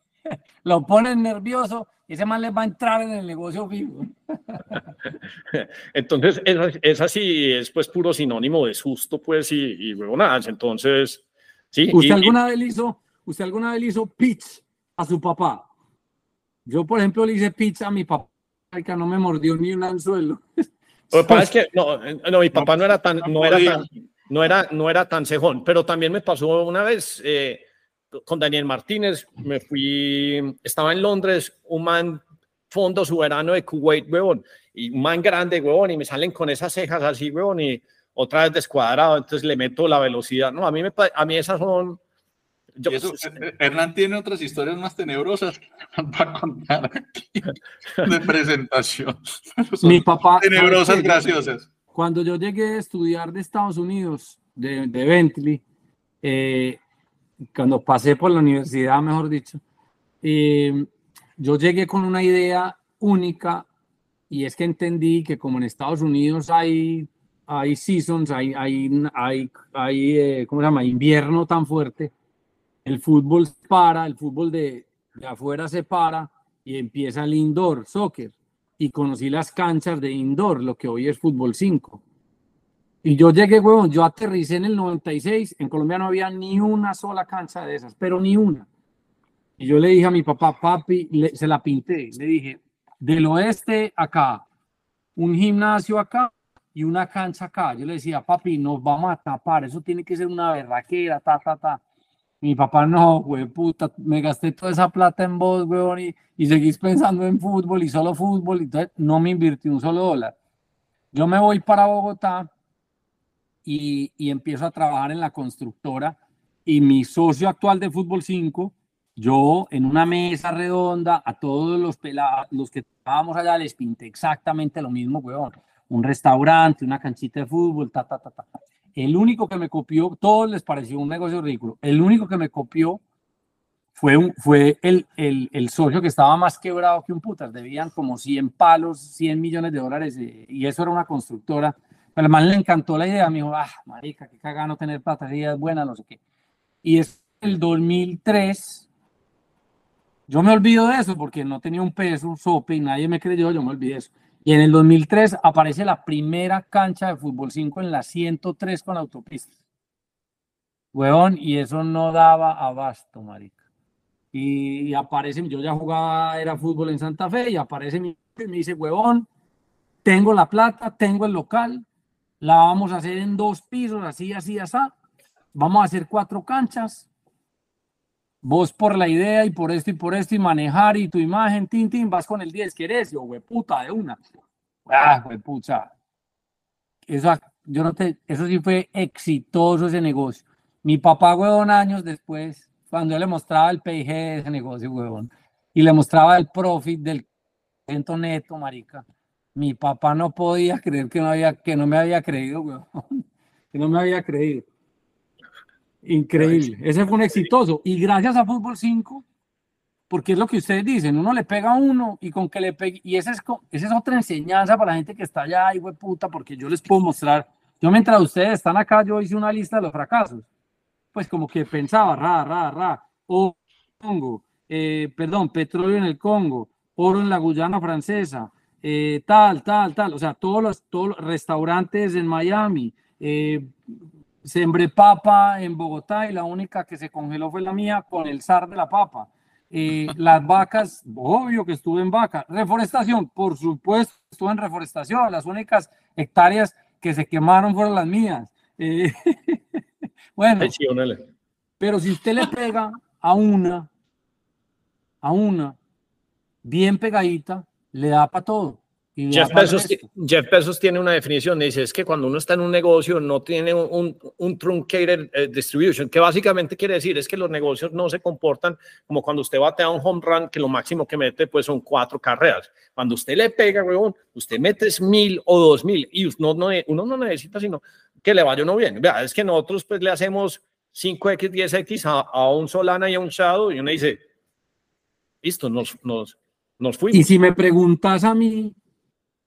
S4: lo ponen nervioso y ese man les va a entrar en el negocio vivo.
S2: Entonces, es así, es pues puro sinónimo de susto, pues, y, y nada, entonces, sí.
S4: ¿Usted alguna vez hizo, usted alguna vez hizo pitch a su papá? Yo, por ejemplo, le hice pitch a mi papá, que no me mordió ni un anzuelo.
S2: Lo que pasa es que no, no mi papá no era tan, no era tan, no era, no era tan cejón, pero también me pasó una vez eh, con Daniel Martínez, me fui, estaba en Londres, un man fondo soberano de Kuwait, huevón, y un man grande, huevón, y me salen con esas cejas así, huevón, y otra vez descuadrado, entonces le meto la velocidad. No, a mí, me, a mí esas son
S1: eh, Hernán tiene otras historias más tenebrosas para contar aquí de presentación.
S4: Mi papá.
S1: Tenebrosas, graciosas.
S4: Cuando yo llegué a estudiar de Estados Unidos, de, de Bentley, eh, cuando pasé por la universidad, mejor dicho, eh, yo llegué con una idea única y es que entendí que como en Estados Unidos hay, hay seasons, hay, hay, hay, hay ¿cómo se llama? Invierno tan fuerte el fútbol para, el fútbol de, afuera se para y empieza el indoor soccer. Y conocí las canchas de indoor, lo que hoy es fútbol 5. Y yo llegué, huevón, yo aterricé en el 96, en Colombia no había ni una sola cancha de esas, pero ni una. Y yo le dije a mi papá, papi, se la pinté, le dije, del oeste acá, un gimnasio acá y una cancha acá. Yo le decía, papi, nos vamos a tapar, eso tiene que ser una berraquera, ta, ta, ta. Mi papá no, güey, puta, me gasté toda esa plata en vos, güey, y, y seguís pensando en fútbol y solo fútbol, y entonces no me invirtió un solo dólar. Yo me voy para Bogotá y, y empiezo a trabajar en la constructora y mi socio actual de Fútbol 5, yo en una mesa redonda a todos los pelados, los que estábamos allá les pinté exactamente lo mismo, weón. Un restaurante, una canchita de fútbol, ta, ta, ta, ta. El único que me copió, todos les pareció un negocio ridículo. El único que me copió fue, un, fue el, el, el, socio que estaba más quebrado que un putas. Debían como 100 palos, 100 millones de dólares eh, y eso era una constructora. Pero al le encantó la idea. Me dijo, ah, marica, qué cagano tener plata, es buena, no sé qué. Y es el 2003, yo me olvido de eso porque no tenía un peso, un sope y nadie me creyó, yo me olvidé de eso. Y en el 2003 aparece la primera cancha de fútbol 5 en la 103 con autopista. Huevón, y eso no daba abasto, marica. Y, aparece, yo ya jugaba, era fútbol en Santa Fe, y aparece mi y me dice, huevón, tengo la plata, tengo el local, la vamos a hacer en dos pisos, así, así, así. Vamos a hacer cuatro canchas. Vos por la idea y por esto y por esto y manejar y tu imagen, tin, tin, vas con el 10, ¿querés? Yo, güey, puta, de una. Ah, güey, pucha. Eso, yo no te, eso sí fue exitoso ese negocio. Mi papá, huevón, años después, cuando yo le mostraba el PIG de ese negocio, huevón, y le mostraba el profit del ciento neto, marica, mi papá no podía creer que no, había, que no me había creído, huevón, que no me había creído. Increíble. Ese fue un exitoso. Y gracias a Fútbol 5, porque es lo que ustedes dicen, uno le pega a uno y con que le pegue, y esa es, esa es otra enseñanza para la gente que está allá, puta, porque yo les puedo mostrar, yo mientras ustedes están acá, yo hice una lista de los fracasos, pues como que pensaba, ra, ra, ra, o Congo, eh, perdón, petróleo en el Congo, oro en la Guyana francesa, eh, tal, tal, tal, o sea, todos los, todos los restaurantes en Miami, eh, sembré papa en Bogotá y la única que se congeló fue la mía con el zar de la papa. Eh, las vacas, obvio que estuve en vaca. Reforestación, por supuesto, estuve en reforestación. Las únicas hectáreas que se quemaron fueron las mías. Eh, bueno, pero si usted le pega a una, a una, bien pegadita, le da para todo.
S2: Jeff Bezos, tiene una definición, dice, es que cuando uno está en un negocio no tiene un, un, truncated eh, distribution, que básicamente quiere decir es que los negocios no se comportan como cuando usted batea un home run, que lo máximo que mete pues son cuatro carreras. Cuando usted le pega, weón, usted mete mil o dos mil y uno no, uno no necesita sino que le vaya uno bien. Vea, es que nosotros pues le hacemos 5X, 10X a, a un Solana y a un Shadow y uno dice, listo, nos, nos, nos fuimos.
S4: Y si me preguntas a mí,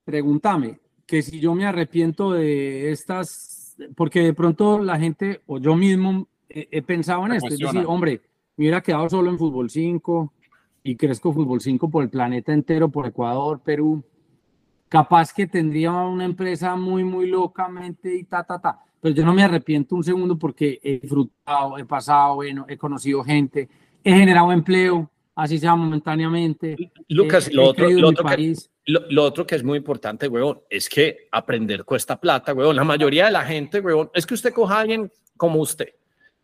S4: pregúntame que si yo me arrepiento de estas, porque de pronto la gente o yo mismo he, pensado en esto, es decir, hombre, me hubiera quedado solo en fútbol 5 y crezco fútbol 5 por el planeta entero, por Ecuador, Perú, capaz que tendría una empresa muy, muy locamente y ta, ta, ta. Pero yo no me arrepiento un segundo porque he disfrutado, he pasado, bueno, he conocido gente, he generado empleo, así sea momentáneamente.
S2: Lucas, lo, otro, lo, otro que, lo, otro que es muy importante, weón, es que aprender cuesta plata, weón. La mayoría de la gente, weón, es que usted coja a alguien como usted,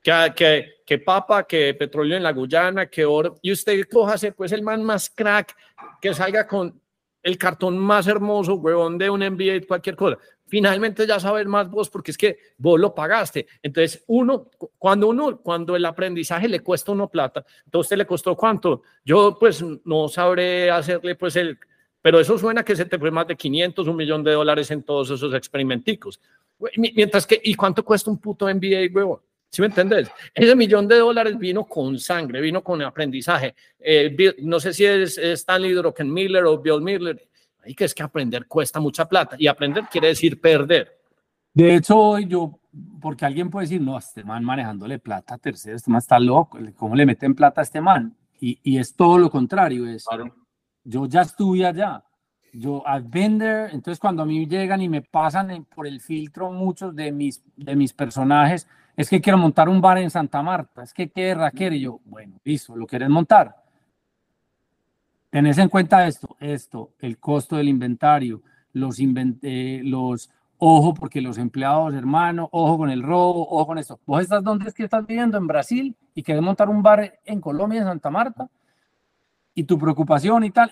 S2: que, que, que papa, que petróleo en la Guyana, que oro, y usted coja pues el man más crack, que salga con el cartón más hermoso, weón, de un NBA, cualquier cosa finalmente ya sabes más vos porque es que vos lo pagaste. Entonces, uno, cuando uno, cuando el aprendizaje le cuesta uno plata, entonces le costó cuánto? Yo pues no sabré hacerle pues el, pero eso suena que se te fue más de 500, un millón de dólares en todos esos experimenticos. Mientras que, ¿y cuánto cuesta un puto MBA, huevo? ¿Sí me entendés? Ese millón de dólares vino con sangre, vino con aprendizaje. Eh, no sé si es Stanley Druckenmiller o Bill Miller hay que es que aprender cuesta mucha plata y aprender quiere decir perder.
S4: De hecho, hoy yo, porque alguien puede decir, no, este man manejándole plata a tercero, este man está loco, ¿cómo le meten plata a este man? Y, y es todo lo contrario, es, yo ya estuve allá, yo al vender, entonces cuando a mí llegan y me pasan por el filtro muchos de mis, de mis personajes, es que quiero montar un bar en Santa Marta, es que qué raquero, y yo, bueno, listo, lo quieres montar, Tenés en cuenta esto, esto, el costo del inventario, los, eh, ojo porque los empleados, hermano, ojo con el robo, ojo con esto. Vos estás donde es que estás viviendo, en Brasil, y querés montar un bar en Colombia, en Santa Marta, y tu preocupación y tal,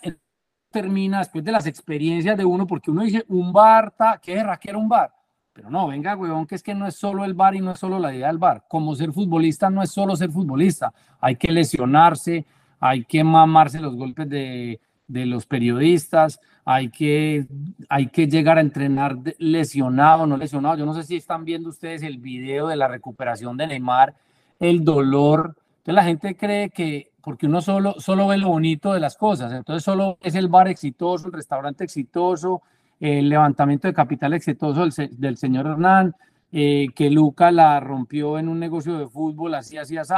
S4: termina después de las experiencias de uno, porque uno dice, un bar, ¿qué es un bar? Pero no, venga, huevón, que es que no es solo el bar y no es solo la idea del bar. Como ser futbolista no es solo ser futbolista, hay que lesionarse, hay que mamarse los golpes de, de los periodistas, hay que, hay que llegar a entrenar lesionado, no lesionado. Yo no sé si están viendo ustedes el video de la recuperación de Neymar, el dolor. Entonces la gente cree que porque uno solo, solo ve lo bonito de las cosas, entonces solo es el bar exitoso, el restaurante exitoso, el levantamiento de capital exitoso del, del señor Hernán, eh, que Luca la rompió en un negocio de fútbol, así, así, así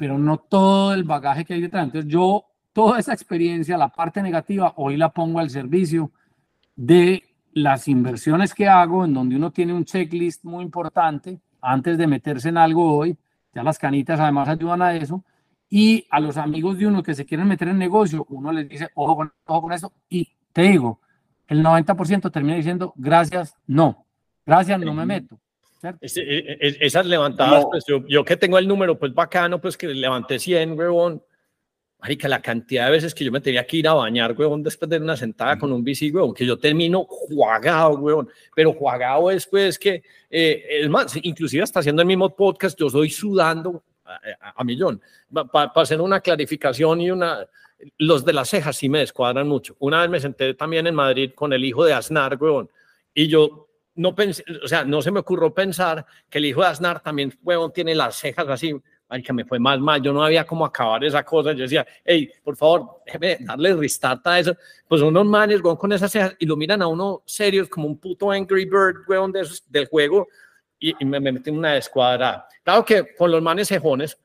S4: pero no todo el bagaje que hay detrás. Entonces yo, toda esa experiencia, la parte negativa, hoy la pongo al servicio de las inversiones que hago, en donde uno tiene un checklist muy importante antes de meterse en algo hoy. Ya las canitas además ayudan a eso. Y a los amigos de uno que se quieren meter en negocio, uno les dice, ojo con, ojo con esto. Y te digo, el 90% termina diciendo, gracias, no. Gracias, no me meto.
S2: E, e, esas levantadas, pues yo, yo, que tengo el número, pues bacano, pues que levanté 100, huevón. Marica, la cantidad de veces que yo me tenía que ir a bañar, huevón, después de una sentada con un bici, huevón, que yo termino jugado, huevón. Pero jugado es, pues, que, eh, es más, inclusive hasta haciendo el mismo podcast, yo estoy sudando a, millón. Para hacer una clarificación y una... Los de las cejas sí me descuadran mucho. Una vez me senté también en Madrid con el hijo de Aznar, huevón, y yo no pensé, o sea, no se me ocurrió pensar que el hijo de Aznar también, huevón, tiene las cejas así, ay, que me fue mal, mal, yo no había como acabar esa cosa, yo decía, hey, por favor, déjeme darle restart a eso, pues unos manes, huevón, con esas cejas, y lo miran a uno serios, como un puto Angry Bird, huevón, de esos, del juego, y, me, me metí en una escuadra. Claro que con los manes cejones,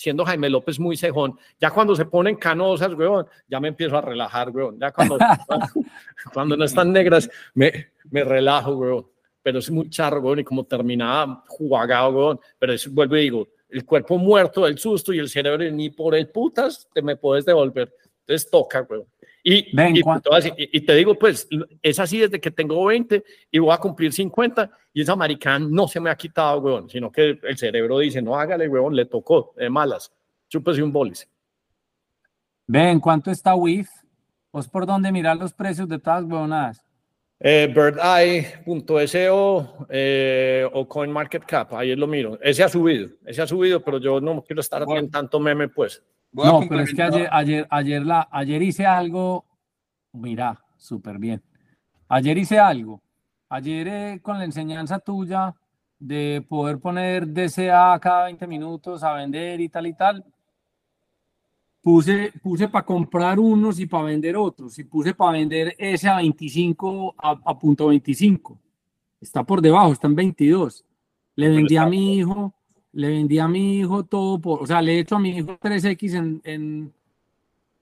S2: siendo Jaime López muy cejón, ya cuando se ponen canosas, weón, ya me empiezo a relajar, weón. Ya cuando, cuando no están negras, me, me relajo, weón. Pero es muy charro, weón, y como terminaba jugado, weón. Pero es, vuelvo y digo, el cuerpo muerto del susto y el cerebro ni por el putas te me puedes devolver. Entonces toca, weón. Y, y, te digo, pues, es así desde que tengo 20 y voy a cumplir 50 y esa maricán no se me ha quitado, weón, sino que el cerebro dice, no hágale, weón, le tocó, de malas, chúpese un bolis.
S4: Ven, ¿cuánto está WIF? ¿Vos por dónde mirar los precios de todas las weonadas?
S2: Eh, birdeye.so eh, o CoinMarketCap, ahí lo miro. Ese ha subido, ese ha subido, pero yo no quiero estar en tanto meme, pues
S4: no, pero es que ayer, ayer, ayer, la, ayer hice algo, mira, súper bien. Ayer hice algo. Ayer eh, con la enseñanza tuya de poder poner DCA cada 20 minutos a vender y tal y tal, puse, puse para comprar unos y para vender otros. Y puse para vender ese a 25, a, a punto 25. Está por debajo, está en 22. Le vendí a mi hijo le vendí a mi hijo todo por, o sea, le he hecho a mi hijo 3X en, en,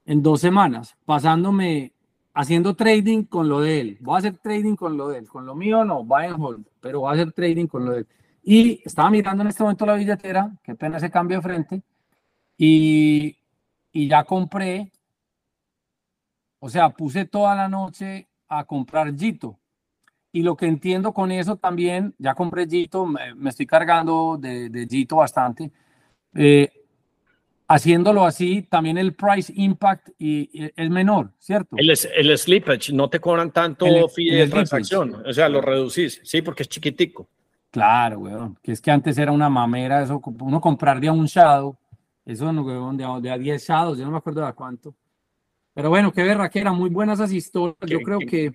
S4: en dos semanas, pasándome, haciendo trading con lo de él. Voy a hacer trading con lo de él, con lo mío no, buy and hold, pero voy a hacer trading con lo de él. Y estaba mirando en este momento la billetera, qué pena ese cambio de frente, y, y ya compré, o sea, puse toda la noche a comprar Jito y lo que entiendo con eso también, ya compré Jito, me, estoy cargando de Jito bastante. Eh, haciéndolo así, también el price impact y, es menor, ¿cierto?
S2: El, el slippage, no te cobran tanto el, fee de transacción, o sea, lo reducís, sí, porque es chiquitico.
S4: Claro, weón, que es que antes era una mamera eso, uno compraría un shadow, eso, weón, de, de a 10 shadows, yo no me acuerdo de cuánto. Pero bueno, qué verra que eran muy buenas esas historias, yo creo que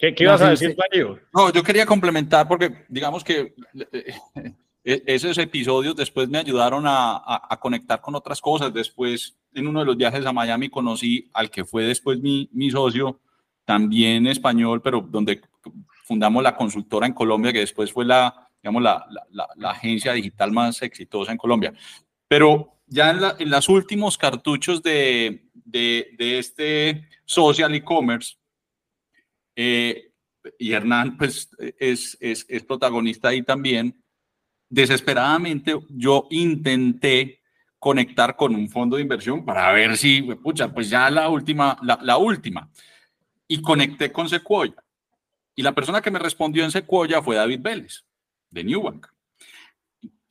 S2: ¿Qué, ibas a decir, Mario?
S1: No, yo quería complementar porque digamos que eh, eh, esos episodios después me ayudaron a, conectar con otras cosas. Después, en uno de los viajes a Miami, conocí al que fue después mi, mi socio, también español, pero donde fundamos la consultora en Colombia, que después fue la, digamos, la, la, agencia digital más exitosa en Colombia. Pero ya en, en los últimos cartuchos de, de, de este social e-commerce, eh, y Hernán pues es, es, es, protagonista ahí también, desesperadamente yo intenté conectar con un fondo de inversión para ver si, pucha, pues ya la última, la, última. Y conecté con Sequoia. Y la persona que me respondió en Sequoia fue David Vélez, de Newbank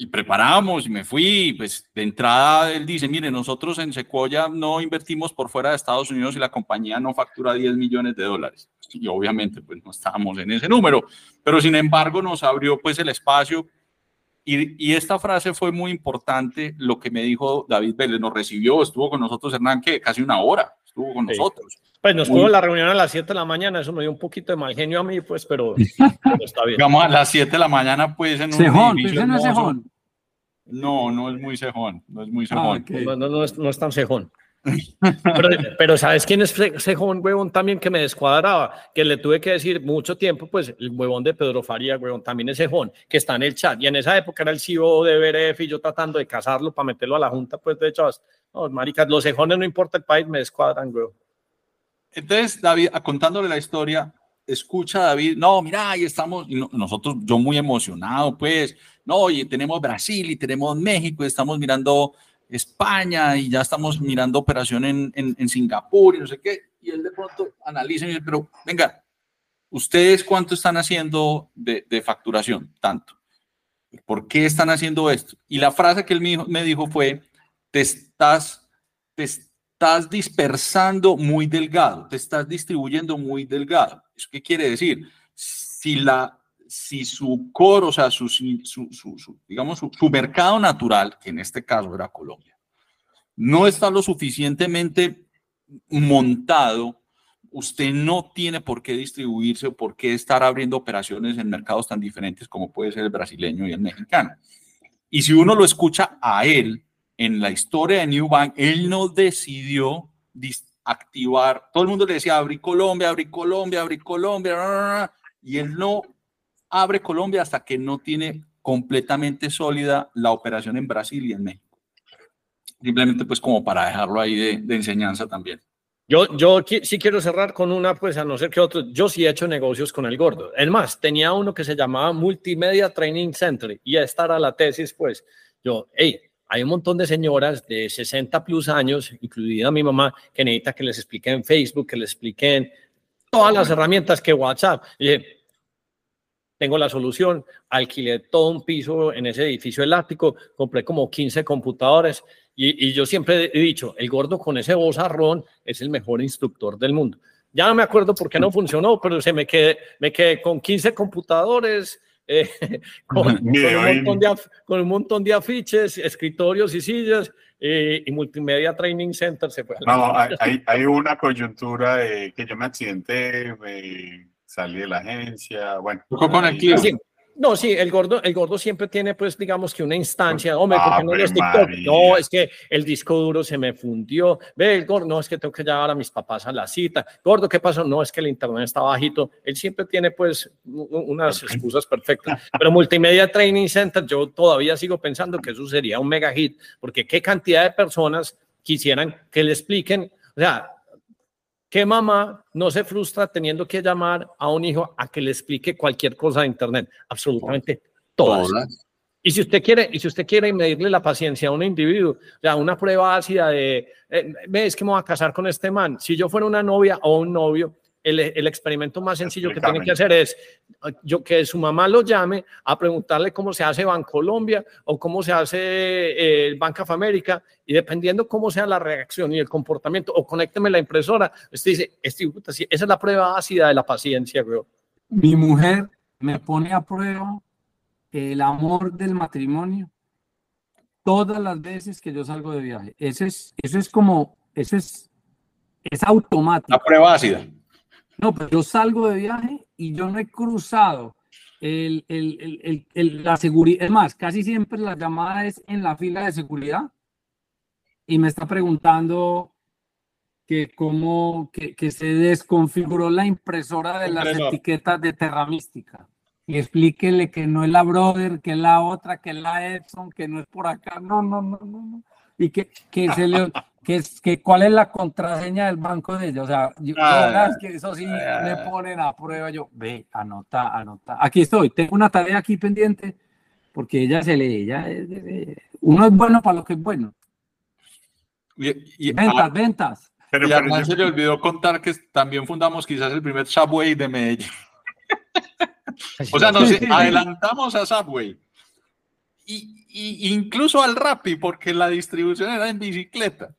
S1: y preparamos y me fui, pues de entrada él dice, mire, nosotros en Sequoia no invertimos por fuera de Estados Unidos y la compañía no factura 10 millones de dólares. Y obviamente pues no estábamos en ese número, pero sin embargo nos abrió pues el espacio y, y esta frase fue muy importante, lo que me dijo David Vélez, nos recibió, estuvo con nosotros Hernán que casi una hora, estuvo con nosotros.
S2: Pues nos tuvo la reunión a las 7 de la mañana, eso me dio un poquito de mal genio a mí, pues, pero,
S1: está bien. Vamos a las 7 de la mañana, pues, en un
S4: cejón, no es cejón.
S1: No, no es muy cejón, no es muy ah, cejón.
S2: no, no, es, no, es, tan cejón. Pero, ¿sabes quién es ese joven huevón también que me descuadraba? Que le tuve que decir mucho tiempo, pues el huevón de Pedro Faría, huevón, también ese joven que está en el chat. Y en esa época era el CEO de BRF y yo tratando de casarlo para meterlo a la junta, pues de hecho, no, maricas, los cejones no importa el país, me descuadran, huevón.
S1: Entonces, David, contándole la historia, escucha David, no, mira, ahí estamos, y nosotros, yo muy emocionado, pues, no, oye, tenemos Brasil y tenemos México, y estamos mirando España y ya estamos mirando operación en, en, Singapur y no sé qué, y él de pronto analiza y dice, pero venga, ¿ustedes cuánto están haciendo de, de facturación? Tanto. ¿Por qué están haciendo esto? Y la frase que él me dijo fue, te estás, te estás dispersando muy delgado, te estás distribuyendo muy delgado. ¿Eso qué quiere decir? Si la si su core, o sea, su, digamos, su, mercado natural, que en este caso era Colombia, no está lo suficientemente montado, usted no tiene por qué distribuirse o por qué estar abriendo operaciones en mercados tan diferentes como puede ser el brasileño y el mexicano. Y si uno lo escucha a él, en la historia de New Bank, él no decidió activar, todo el mundo le decía, abrí Colombia, abrí Colombia, abrí Colombia, y él no abre Colombia hasta que no tiene completamente sólida la operación en Brasil y en México. Simplemente pues como para dejarlo ahí de, enseñanza también.
S2: Yo, yo sí quiero cerrar con una, pues a no ser que otro, yo sí he hecho negocios con el gordo. Es más, tenía uno que se llamaba Multimedia Training Center y esta era la tesis, pues yo, hey, hay un montón de señoras de 60 plus años, incluida mi mamá, que necesita que les expliquen Facebook, que les expliquen todas las herramientas que WhatsApp. Y tengo la solución, alquilé todo un piso en ese edificio elástico, compré como 15 computadores y, yo siempre he dicho, el gordo con ese vozarrón es el mejor instructor del mundo. Ya no me acuerdo por qué no funcionó, pero se me quedé, me quedé con 15 computadores, eh, con, un montón de, afiches, escritorios y sillas eh, y multimedia training center. Se fue
S3: no, hay, hay, una coyuntura de que yo me accidenté, salí de la agencia, bueno.
S1: Con el
S2: no, sí, el gordo, el gordo siempre tiene, pues, digamos que una instancia. Hombre, ¿por qué no es TikTok? No, es que el disco duro se me fundió. Ve, el gordo, no, es que tengo que llevar a mis papás a la cita. Gordo, ¿qué pasó? No, es que el internet está bajito. Él siempre tiene, pues, unas excusas perfectas. Pero Multimedia Training Center, yo todavía sigo pensando que eso sería un mega hit, porque qué cantidad de personas quisieran que le expliquen. O sea, ¿Qué mamá no se frustra teniendo que llamar a un hijo a que le explique cualquier cosa de Internet? Absolutamente todas. Y si usted quiere, y si usted quiere medirle la paciencia a un individuo, o sea, una prueba ácida de, eh, es que me voy a casar con este man. Si yo fuera una novia o un novio, el, experimento más sencillo que tiene que hacer es yo, que su mamá lo llame a preguntarle cómo se hace Bancolombia o cómo se hace eh, el Bank of America y dependiendo cómo sea la reacción y el comportamiento o conécteme la impresora, usted dice, este, esa es la prueba ácida de la paciencia,
S4: Mi mujer me pone a prueba el amor del matrimonio todas las veces que yo salgo de viaje. Eso es, eso es como, eso es, es automático.
S1: La prueba ácida.
S4: No, pero yo salgo de viaje y yo no he cruzado el, el, el, la seguridad. Es más, casi siempre la llamada es en la fila de seguridad y me está preguntando que cómo que, que se desconfiguró la impresora de las etiquetas de Terra Mística. Y explíquele que no es la Brother, que es la otra, que es la Epson, que no es por acá. No, no, no, no. no. Y que, que se le que, que cuál es la contraseña del banco de ellos. O sea, yo, ah, que eso sí me ponen a prueba. Yo, ve, anota, anota. Aquí estoy, tengo una tarea aquí pendiente porque ella se lee, ella uno es bueno para lo que es bueno.
S1: Y,
S4: ventas, ah, ventas.
S1: Pero, y además se le olvidó contar que también fundamos quizás el primer Subway de Medellín. o sea, nos adelantamos a Subway. Y, y, incluso al Rappi, porque la distribución era en bicicleta.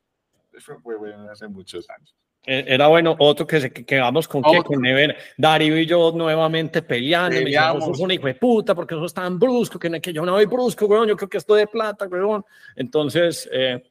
S1: Eso fue bueno hace muchos años.
S2: E, era bueno, otro que, se, que vamos con qué, con Never. Darío y yo nuevamente peleando. Me dijo, un hijo de puta porque eso es tan brusco, que, que yo no voy brusco, weón, yo creo que esto de plata, weón. Entonces, eh,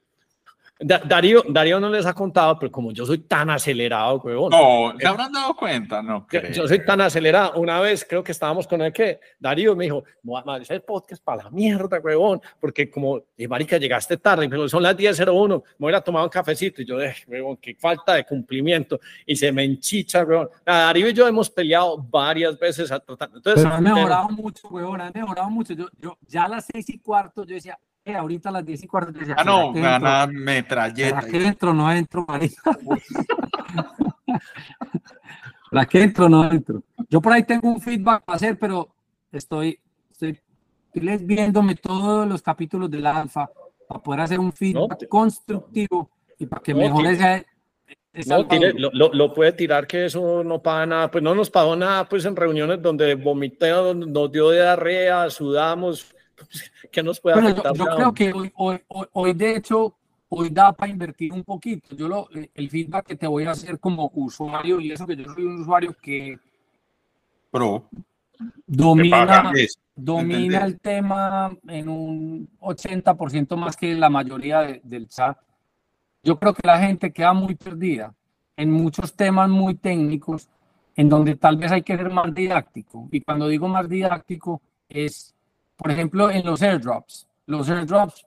S2: Da- Darío, Darío no les ha contado, pero como yo soy tan acelerado, huevón.
S1: No, ¿se habrán dado cuenta? No,
S2: Yo,
S1: creo.
S2: yo soy tan acelerado. Una vez creo que estábamos con él que Darío me dijo, "Voy a hacer podcast para la mierda, huevón, porque como, eh, marica, llegaste tarde, pero son las 10.01, me voy a tomar un cafecito. Y yo, eh, huevón, qué falta de cumplimiento. Y se me enchicha, huevón. Nada, Darío y yo hemos peleado varias veces. a tratar- Entonces,
S4: Pero han mejorado mucho, huevón, han mejorado mucho. Yo, yo ya a las seis y cuarto, yo decía, ahorita a las diez y cuarto, decía,
S1: Ah, no, gana
S4: ¿Será
S1: metralleta.
S4: que entro? No entro, marica. ¿Para qué entro? No entro. Yo por ahí tengo un feedback para hacer, pero estoy, estoy, estoy viéndome todos los capítulos del alfa para poder hacer un feedback
S2: te-
S4: constructivo y para que
S2: No,
S4: mejore ese, ese
S2: No, tire- lo- lo puede tirar que eso no paga nada, pues no nos pagó nada, pues en reuniones donde vomité, nos dio diarrea, sudamos, pues, ¿qué nos puede
S4: Pero yo,
S2: afectar?
S4: yo
S2: ya?
S4: creo que hoy, hoy, hoy, hoy, de hecho, hoy da para invertir un poquito. Yo lo, el feedback que te voy a hacer como usuario, y eso que yo soy un usuario que
S1: Pro. que
S4: domina,
S1: paga es.
S4: domina el tema en un 80% más que la mayoría de- del chat. Yo creo que la gente queda muy perdida en muchos temas muy técnicos, en donde tal vez hay que ser más didáctico. Y cuando digo más didáctico es, por ejemplo, en los airdrops. Los airdrops,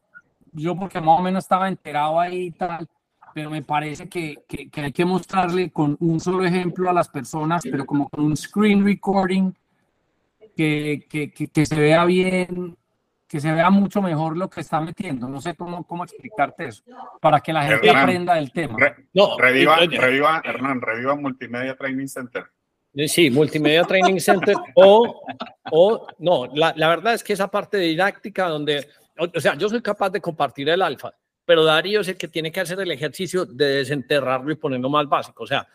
S4: yo porque más o menos estaba enterado ahí y tal, pero me parece que, que, que hay que mostrarle con un solo ejemplo a las personas, pero como con un screen recording que, que, que, que se vea bien, que se vea mucho mejor lo que está metiendo. No sé cómo, cómo explicarte eso, para que la gente
S3: Hernán,
S4: aprenda del tema.
S3: Re-
S2: No,
S3: reviva, reviva, Hernán, reviva Multimedia Training Center.
S2: Eh, Sí, Multimedia Training Center o, o no, la, la verdad es que esa parte didáctica donde, o, o sea, yo soy capaz de compartir el alfa, pero Darío es el que tiene que hacer el ejercicio de desenterrarlo y ponerlo más básico, o sea,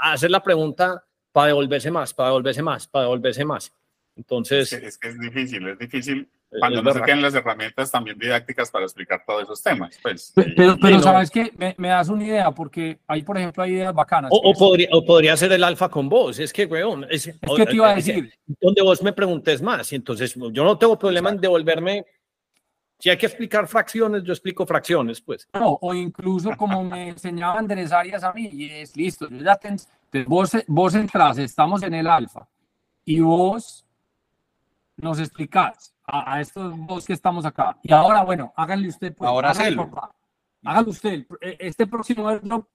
S2: hacer la pregunta para devolverse más, para devolverse más, para devolverse más. Entonces,
S3: Es que, es que es difícil, es difícil cuando no se tienen las herramientas también didácticas para explicar todos esos temas. Pues, y-
S4: Pero, pero
S2: no.
S4: sabes que me, me das una idea, porque hay, por ejemplo, hay ideas bacanas.
S2: O, o
S4: Es-
S2: podría, o podría ser el alfa con vos. Es que, weón, es,
S4: Es que te iba a
S2: es-
S4: decir,
S2: donde vos me preguntes más. Y entonces, yo no tengo problema en devolverme. Si hay que explicar fracciones, yo explico fracciones, pues.
S4: no, o incluso como me enseñaba Andrés Arias a mí, y es listo, yo ya te- vos, vos entras, estamos en el alfa, y vos nos explicás a, a estos dos que estamos acá. Y ahora, bueno, háganle usted. Pues,
S1: Ahora
S4: papá. Hágalo usted. el- e- Este próximo airdrop,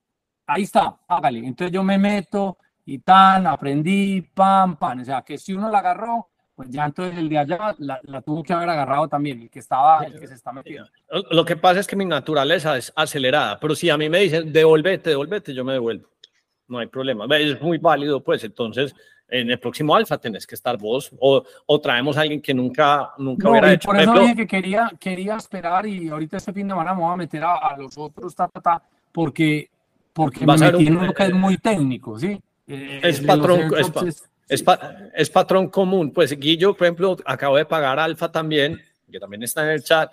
S4: ahí está, hágale. Entonces yo me meto y tan, aprendí, pam, pam. O sea, que si uno la agarró, pues ya entonces el de allá la, la tuvo que haber agarrado también, el que estaba, el que se está metiendo.
S2: Lo que pasa es que mi naturaleza es acelerada, pero si a mí me dicen devolvete, devolvete, yo me devuelvo. No hay problema. Es muy válido, pues. Entonces, en el próximo alfa tenés que estar vos o, o traemos a alguien que nunca, nunca
S4: No,
S2: hubiera hecho.
S4: por eso dije que quería, quería esperar y ahorita este fin de semana me voy a meter a, a los otros, ta, ta, ta, porque, porque me
S2: Vas
S4: metí en uno que es muy técnico, ¿sí? Eh,
S2: Es
S4: de los
S2: patrón, es pa-
S4: es-
S2: Es, pa- es patrón común. Pues Guillo, por ejemplo, acabo de pagar Alfa también, que también está en el chat.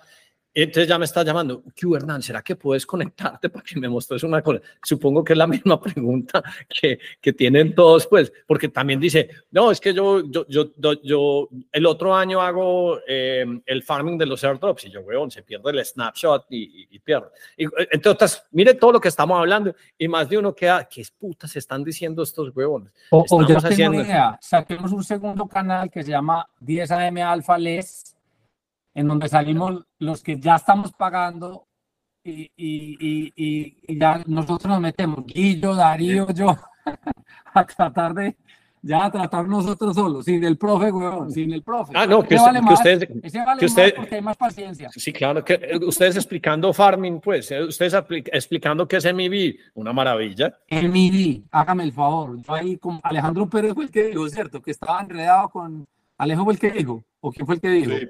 S2: Entonces ya me está llamando, Q Hernán, ¿será que puedes conectarte para que me muestres una cosa? Supongo que es la misma pregunta que, que tienen todos, pues, porque también dice, no, es que yo, yo, yo, yo, yo el otro año hago eh, el farming de los airdrops y yo, weón, se pierde el snapshot y, y, y pierde. Y, eh, entre otras, mire todo lo que estamos hablando y más de uno queda, ¿qué putas están diciendo estos huevones?
S4: O, o ya
S2: Estamos
S4: tengo
S2: haciendo-
S4: una idea, saquemos un segundo canal que se llama 10 AM Alpha Les, en donde salimos los que ya estamos pagando y, y, y, y- y ya nosotros nos metemos, Guillo, Darío, yo, a tratar de, ya a tratar nosotros solos, sin el profe, huevón, sin el profe.
S2: Ah, no, que,
S4: Ese vale
S2: que
S4: más,
S2: ustedes,
S4: ese vale
S2: que
S4: más
S2: usted-
S4: porque hay más paciencia.
S2: sí, claro, que eh, ustedes explicando farming, pues, eh, ustedes explicando qué es MIB, una maravilla.
S4: Emily, hágame el favor. Yo ahí con Alejandro Pérez fue el que dijo, ¿cierto? Que estaba enredado con Alejo fue el que dijo, o quién fue el que dijo.
S1: Sí,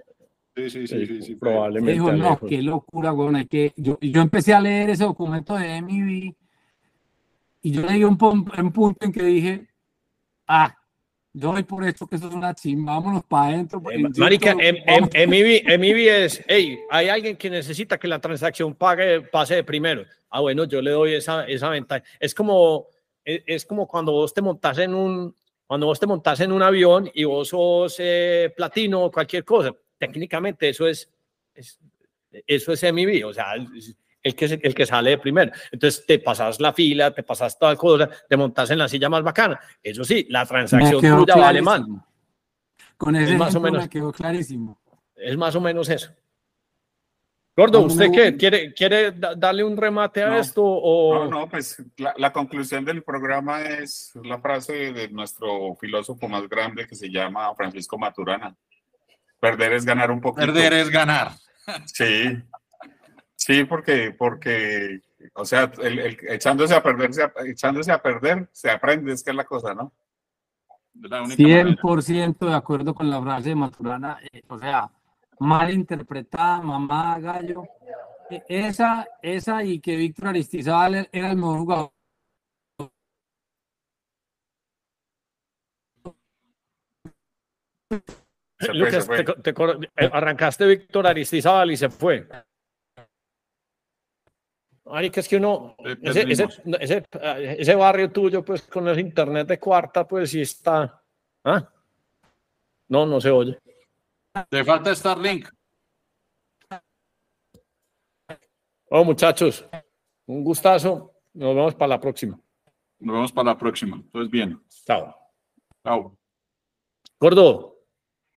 S1: sí, sí, sí, sí,
S4: Me
S2: probablemente.
S4: dijo, no, qué locura, weón. hay que... yo, yo empecé a leer ese documento de MIB y yo leí un, pun- un punto en que dije, ah, yo doy por hecho que eso es una chimba, vámonos para adentro.
S2: Eh, Marica, em, em- MIB, MIB es, hey, hay alguien que necesita que la transacción pague, pase de primero. Ah, bueno, yo le doy esa, esa ventaja. Es como, es, es como cuando vos te montas en un, cuando vos te montas en un avión y vos sos eh, platino o cualquier cosa. Técnicamente eso es, es- eso es MIB. O sea, el que, el que sale de primero. Entonces te pasas la fila, te pasas toda cosa, te montas en la silla más bacana. Eso sí, la transacción tuya vale más.
S4: Con ese
S2: Es más o menos.
S4: me quedó clarísimo.
S2: Es más o menos eso. Gordo, ¿usted qué? ¿Quiere, quiere da- darle un remate a
S3: No.
S2: esto? O...
S3: No, no, pues la, la conclusión del programa es la frase de nuestro filósofo más grande que se llama Francisco Maturana. Perder es ganar un poquito.
S1: Perder es ganar.
S3: Sí, sí, porque, porque, o sea, el- el- echándose a perder, se, echándose a perder, se aprende, es que es la cosa, ¿no?
S1: La única manera.
S4: 100% de acuerdo con la frase de Maturana. eh, o sea, mal interpretada, mamá gallo. E- Esa, esa y que Víctor Aristizábal era el mejor jugador.
S3: Se fue,
S2: Lucas,
S3: se fue.
S2: te co- te cor- eh, arrancaste Víctor Aristizábal y se fue. Ari, que es que uno,
S1: Eh,
S2: ese, ese,
S1: perdimos.
S2: ese, eh, ese barrio tuyo, pues con el internet de cuarta, pues sí está. ¿Ah? No, no se oye.
S1: Te falta Starlink.
S2: Bueno, muchachos, un gustazo. Nos vemos para la próxima.
S1: Nos vemos para la próxima. Entonces, bien.
S2: Chao.
S1: Chao.
S2: Gordo,